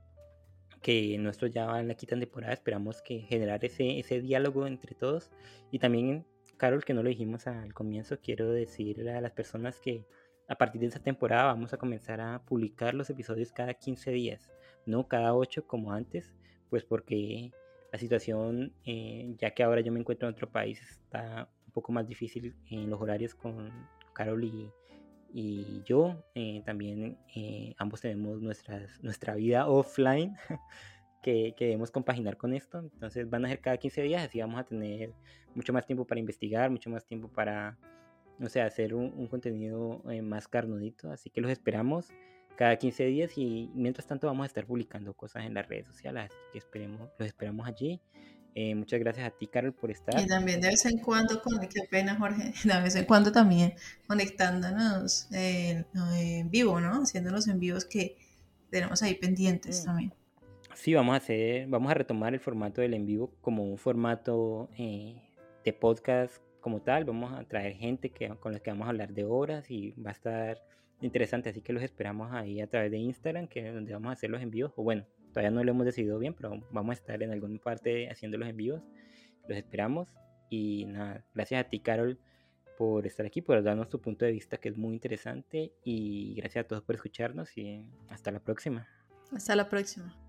que nuestro ya va en la quinta temporada, esperamos que generar ese, ese diálogo entre todos. Y también, Carol, que no lo dijimos al comienzo, quiero decirle a las personas que a partir de esta temporada vamos a comenzar a publicar los episodios cada 15 días, no cada 8 como antes, pues porque la situación, eh, ya que ahora yo me encuentro en otro país, está un poco más difícil en los horarios con Carol y, yo. Eh, también eh, ambos tenemos nuestras, nuestra vida offline que, que, debemos compaginar con esto. Entonces van a ser cada 15 días, así vamos a tener mucho más tiempo para investigar, mucho más tiempo para o sea, hacer un, contenido eh, más carnudito. Así que los esperamos cada 15 días y mientras tanto vamos a estar publicando cosas en las redes sociales. Así que esperemos, los esperamos allí. Eh, muchas gracias a ti, Carol, por estar. Y también de vez en cuando, con, qué pena, Jorge, de vez en cuando también conectándonos en, vivo, ¿no? Haciéndonos en vivos que tenemos ahí pendientes mm. también. Sí, vamos a hacer, vamos a retomar el formato del en vivo como un formato eh, de podcast como tal, vamos a traer gente que, con la que vamos a hablar de horas y va a estar interesante, así que los esperamos ahí a través de Instagram, que es donde vamos a hacer los envíos, o bueno, todavía no lo hemos decidido bien, pero vamos a estar en alguna parte haciendo los envíos, los esperamos y nada, gracias a ti Carol por estar aquí, por darnos tu punto de vista que es muy interesante y gracias a todos por escucharnos y hasta la próxima. Hasta la próxima.